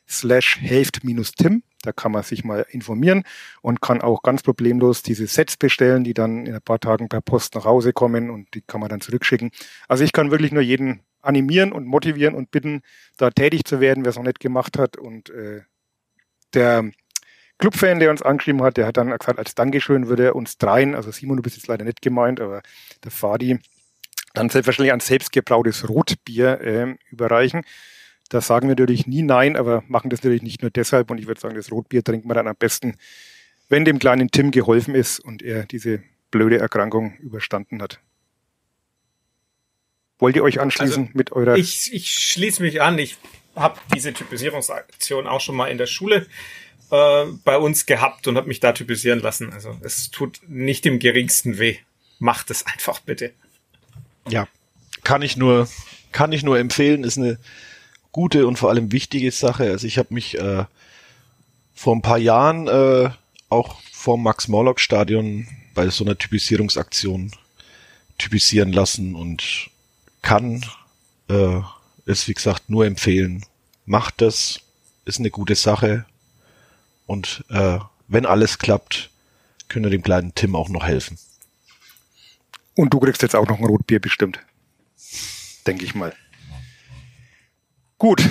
slash helft-tim. Da kann man sich mal informieren und kann auch ganz problemlos diese Sets bestellen, die dann in ein paar Tagen per Post nach Hause kommen und die kann man dann zurückschicken. Also ich kann wirklich nur jeden animieren und motivieren und bitten, da tätig zu werden, wer es noch nicht gemacht hat. Und äh, der Clubfan, der uns angeschrieben hat, der hat dann gesagt, als Dankeschön würde er uns dreien, also Simon, du bist jetzt leider nicht gemeint, aber der Fadi, dann selbstverständlich ein selbstgebrautes Rotbier äh, überreichen. Da sagen wir natürlich nie nein, aber machen das natürlich nicht nur deshalb. Und ich würde sagen, das Rotbier trinkt man dann am besten, wenn dem kleinen Tim geholfen ist und er diese blöde Erkrankung überstanden hat. Wollt ihr euch anschließen also, mit eurer? Ich, ich schließe mich an. Ich habe diese Typisierungsaktion auch schon mal in der Schule äh, bei uns gehabt und habe mich da typisieren lassen. Also es tut nicht im geringsten weh. Macht es einfach bitte. Ja, kann ich nur, kann ich nur empfehlen. Ist eine gute und vor allem wichtige Sache. Also ich habe mich äh, vor ein paar Jahren äh, auch vor Max Morlock Stadion bei so einer Typisierungsaktion typisieren lassen und kann äh, es, wie gesagt, nur empfehlen. Macht das, ist eine gute Sache. Und äh, wenn alles klappt, können wir dem kleinen Tim auch noch helfen. Und du kriegst jetzt auch noch ein Rotbier bestimmt. Denke ich mal. Gut,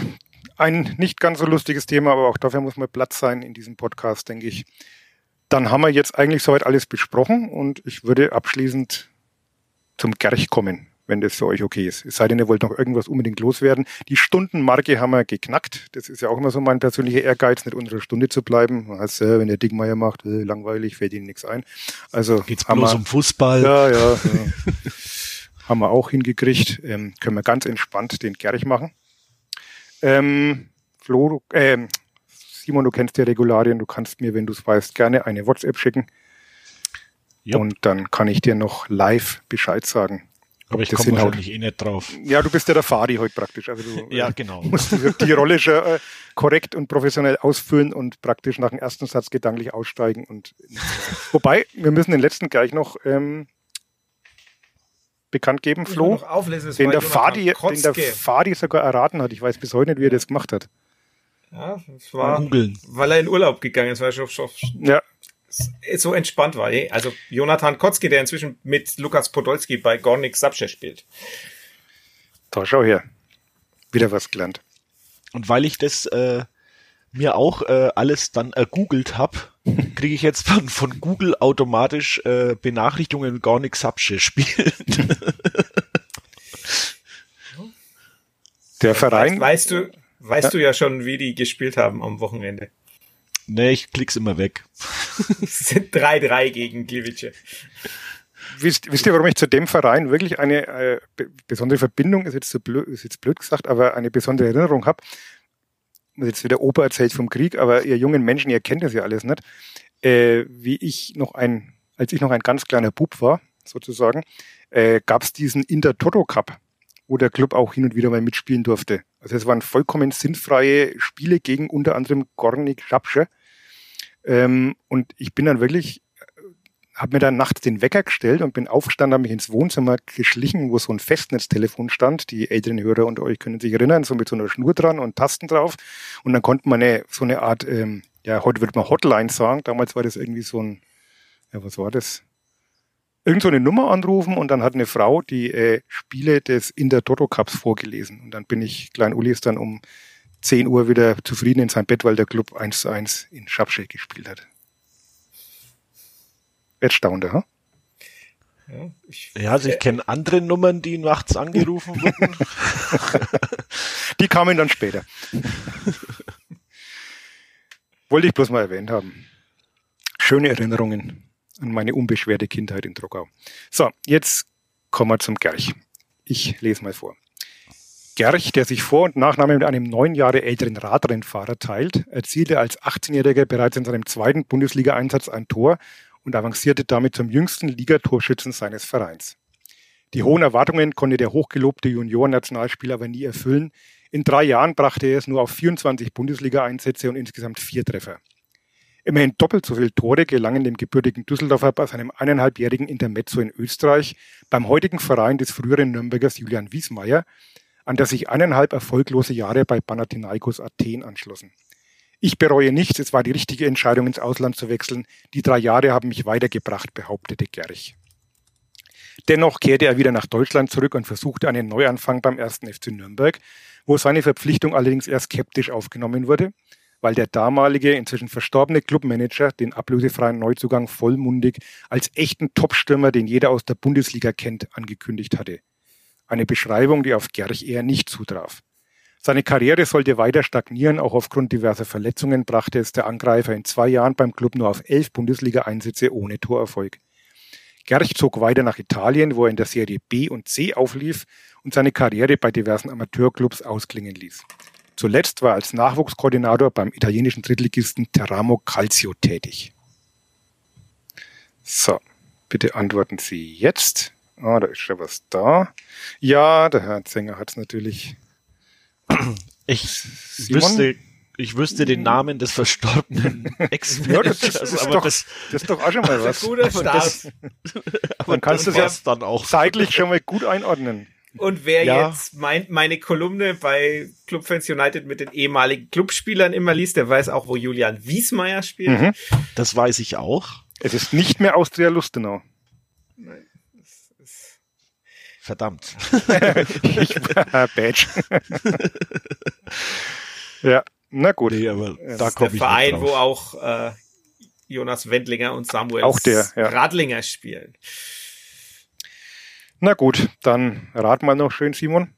ein nicht ganz so lustiges Thema, aber auch dafür muss mal Platz sein in diesem Podcast, denke ich. Dann haben wir jetzt eigentlich soweit alles besprochen und ich würde abschließend zum Gerch kommen wenn das für euch okay ist. Es sei denn, ihr wollt noch irgendwas unbedingt loswerden. Die Stundenmarke haben wir geknackt. Das ist ja auch immer so mein persönlicher Ehrgeiz, nicht unter der Stunde zu bleiben. Man heißt, äh, wenn der Dickmeier macht, äh, langweilig, fällt ihnen nichts ein. Also geht's bloß wir, um Fußball. Ja, ja. ja. [laughs] haben wir auch hingekriegt. Ähm, können wir ganz entspannt den Gerch machen. Ähm, Flo, äh, Simon, du kennst die Regularien. Du kannst mir, wenn du es weißt, gerne eine WhatsApp schicken. Yep. Und dann kann ich dir noch live Bescheid sagen, aber ich komme wahrscheinlich eh nicht drauf. Ja, du bist ja der Fadi heute praktisch. Also du ja, genau. musst die Rolle schon äh, korrekt und professionell ausfüllen und praktisch nach dem ersten Satz gedanklich aussteigen. Und [laughs] wobei, wir müssen den letzten gleich noch ähm, bekannt geben, Flo? Auflesen, den, der Fadi, den der Fadi sogar erraten hat. Ich weiß bis heute nicht, wie er das gemacht hat. Ja, das war, weil er in Urlaub gegangen ist, weil er schon, schon ja. So entspannt war. Eh? Also Jonathan Kotzke, der inzwischen mit Lukas Podolski bei Gornik Sabce spielt. Da schau her. Wieder was gelernt. Und weil ich das äh, mir auch äh, alles dann ergoogelt habe, kriege ich jetzt von, von Google automatisch äh, Benachrichtigungen gar nichts Sabsche spielen. Der Verein. Weißt, weißt du, weißt ja. du ja schon, wie die gespielt haben am Wochenende. Nee, ich klick's immer weg. [laughs] Es sind 3-3 gegen Gliwice. Wisst, wisst ihr, warum ich zu dem Verein wirklich eine äh, besondere Verbindung, ist jetzt, so blöd, ist jetzt blöd gesagt, aber eine besondere Erinnerung habe? jetzt wieder Opa erzählt vom Krieg, aber ihr jungen Menschen, ihr kennt das ja alles nicht. Äh, wie ich noch ein, als ich noch ein ganz kleiner Bub war, sozusagen, äh, gab es diesen Inter-Toto Cup, wo der Club auch hin und wieder mal mitspielen durfte. Also es waren vollkommen sinnfreie Spiele gegen unter anderem Gornik Schapsche. Ähm, und ich bin dann wirklich habe mir dann nachts den Wecker gestellt und bin aufgestanden, habe mich ins Wohnzimmer geschlichen, wo so ein Festnetztelefon stand. Die älteren Hörer unter euch können sich erinnern, so mit so einer Schnur dran und Tasten drauf. Und dann konnte man eine, so eine Art, ähm, ja, heute würde man Hotline sagen. Damals war das irgendwie so ein, ja, was war das? Irgend so eine Nummer anrufen und dann hat eine Frau die äh, Spiele des Inter Toto Cups vorgelesen. Und dann bin ich, Klein Uli ist dann um 10 Uhr wieder zufrieden in sein Bett, weil der Club 1 zu 1 in Schabschek gespielt hat. Erstaunte, ha? Ja, ich, ja, also ich kenne andere Nummern, die nachts angerufen wurden. [laughs] die kamen dann später. [laughs] Wollte ich bloß mal erwähnt haben. Schöne Erinnerungen an meine unbeschwerte Kindheit in Druckau. So, jetzt kommen wir zum Gerch. Ich lese mal vor. Gerch, der sich Vor- und Nachname mit einem neun Jahre älteren Radrennfahrer teilt, erzielte als 18-Jähriger bereits in seinem zweiten Bundesliga-Einsatz ein Tor und avancierte damit zum jüngsten Ligatorschützen seines Vereins. Die hohen Erwartungen konnte der hochgelobte Junioren-Nationalspieler aber nie erfüllen. In drei Jahren brachte er es nur auf 24 Bundesliga-Einsätze und insgesamt vier Treffer. Immerhin doppelt so viele Tore gelangen dem gebürtigen Düsseldorfer bei seinem eineinhalbjährigen Intermezzo in Österreich beim heutigen Verein des früheren Nürnbergers Julian Wiesmeier, an der sich eineinhalb erfolglose Jahre bei Panathinaikos Athen anschlossen. Ich bereue nichts, es war die richtige Entscheidung, ins Ausland zu wechseln. Die drei Jahre haben mich weitergebracht, behauptete Gerch. Dennoch kehrte er wieder nach Deutschland zurück und versuchte einen Neuanfang beim ersten FC Nürnberg, wo seine Verpflichtung allerdings eher skeptisch aufgenommen wurde, weil der damalige, inzwischen verstorbene Clubmanager den ablösefreien Neuzugang vollmundig als echten Topstürmer, den jeder aus der Bundesliga kennt, angekündigt hatte. Eine Beschreibung, die auf Gerch eher nicht zutraf. Seine Karriere sollte weiter stagnieren, auch aufgrund diverser Verletzungen brachte es der Angreifer in zwei Jahren beim Club nur auf elf Bundesliga-Einsätze ohne Torerfolg. Gerch zog weiter nach Italien, wo er in der Serie B und C auflief und seine Karriere bei diversen Amateurclubs ausklingen ließ. Zuletzt war er als Nachwuchskoordinator beim italienischen Drittligisten Teramo Calcio tätig. So, bitte antworten Sie jetzt. Ah, da ist schon was da. Ja, der Herr Zenger hat es natürlich [clears throat] ich Simon? wüsste, ich wüsste den Namen des verstorbenen ex [laughs] ja, das, das, ist doch, das, das ist doch auch schon mal [laughs] was. Guter Start. Man kann es ja dann auch zeitlich schon mal gut einordnen. Und wer ja. jetzt mein, meine Kolumne bei Clubfans United mit den ehemaligen Clubspielern immer liest, der weiß auch, wo Julian Wiesmeier spielt. Mhm. Das weiß ich auch. Es ist nicht mehr Austria Lustenau. Nein. Verdammt. [laughs] ich, Badge. [laughs] ja, na gut. Nee, aber das da komme ich Der Verein, wo auch äh, Jonas Wendlinger und Samuel auch der, ja. Radlinger spielen. Na gut, dann rat mal noch schön, Simon.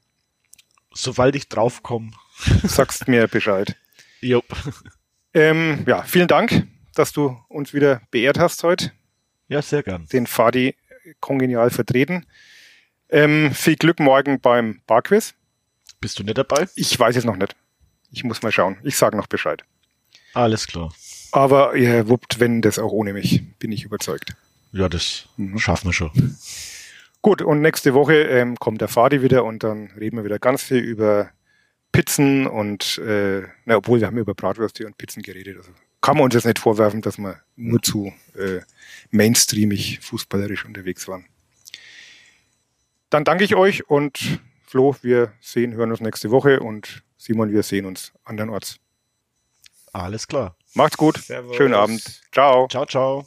Sobald ich draufkomme. Sagst mir Bescheid. [laughs] Jupp. Ähm, ja, vielen Dank, dass du uns wieder beehrt hast heute. Ja, sehr gern. Den Fadi kongenial vertreten. Ähm, viel Glück morgen beim Barquiz. Bist du nicht dabei? Ich weiß es noch nicht. Ich muss mal schauen. Ich sage noch Bescheid. Alles klar. Aber ihr wuppt, wenn das auch ohne mich, bin ich überzeugt. Ja, das mhm. schaffen wir schon. Gut, und nächste Woche ähm, kommt der Fadi wieder und dann reden wir wieder ganz viel über Pizzen und, äh, na, obwohl wir haben über Bratwürste und Pizzen geredet. Also kann man uns jetzt nicht vorwerfen, dass wir nur zu äh, mainstreamig fußballerisch unterwegs waren. dann danke ich euch und Flo, wir sehen, hören uns nächste Woche und Simon, wir sehen uns andernorts. Alles klar. Macht's gut. Servus. Schönen Abend. Ciao. Ciao, ciao.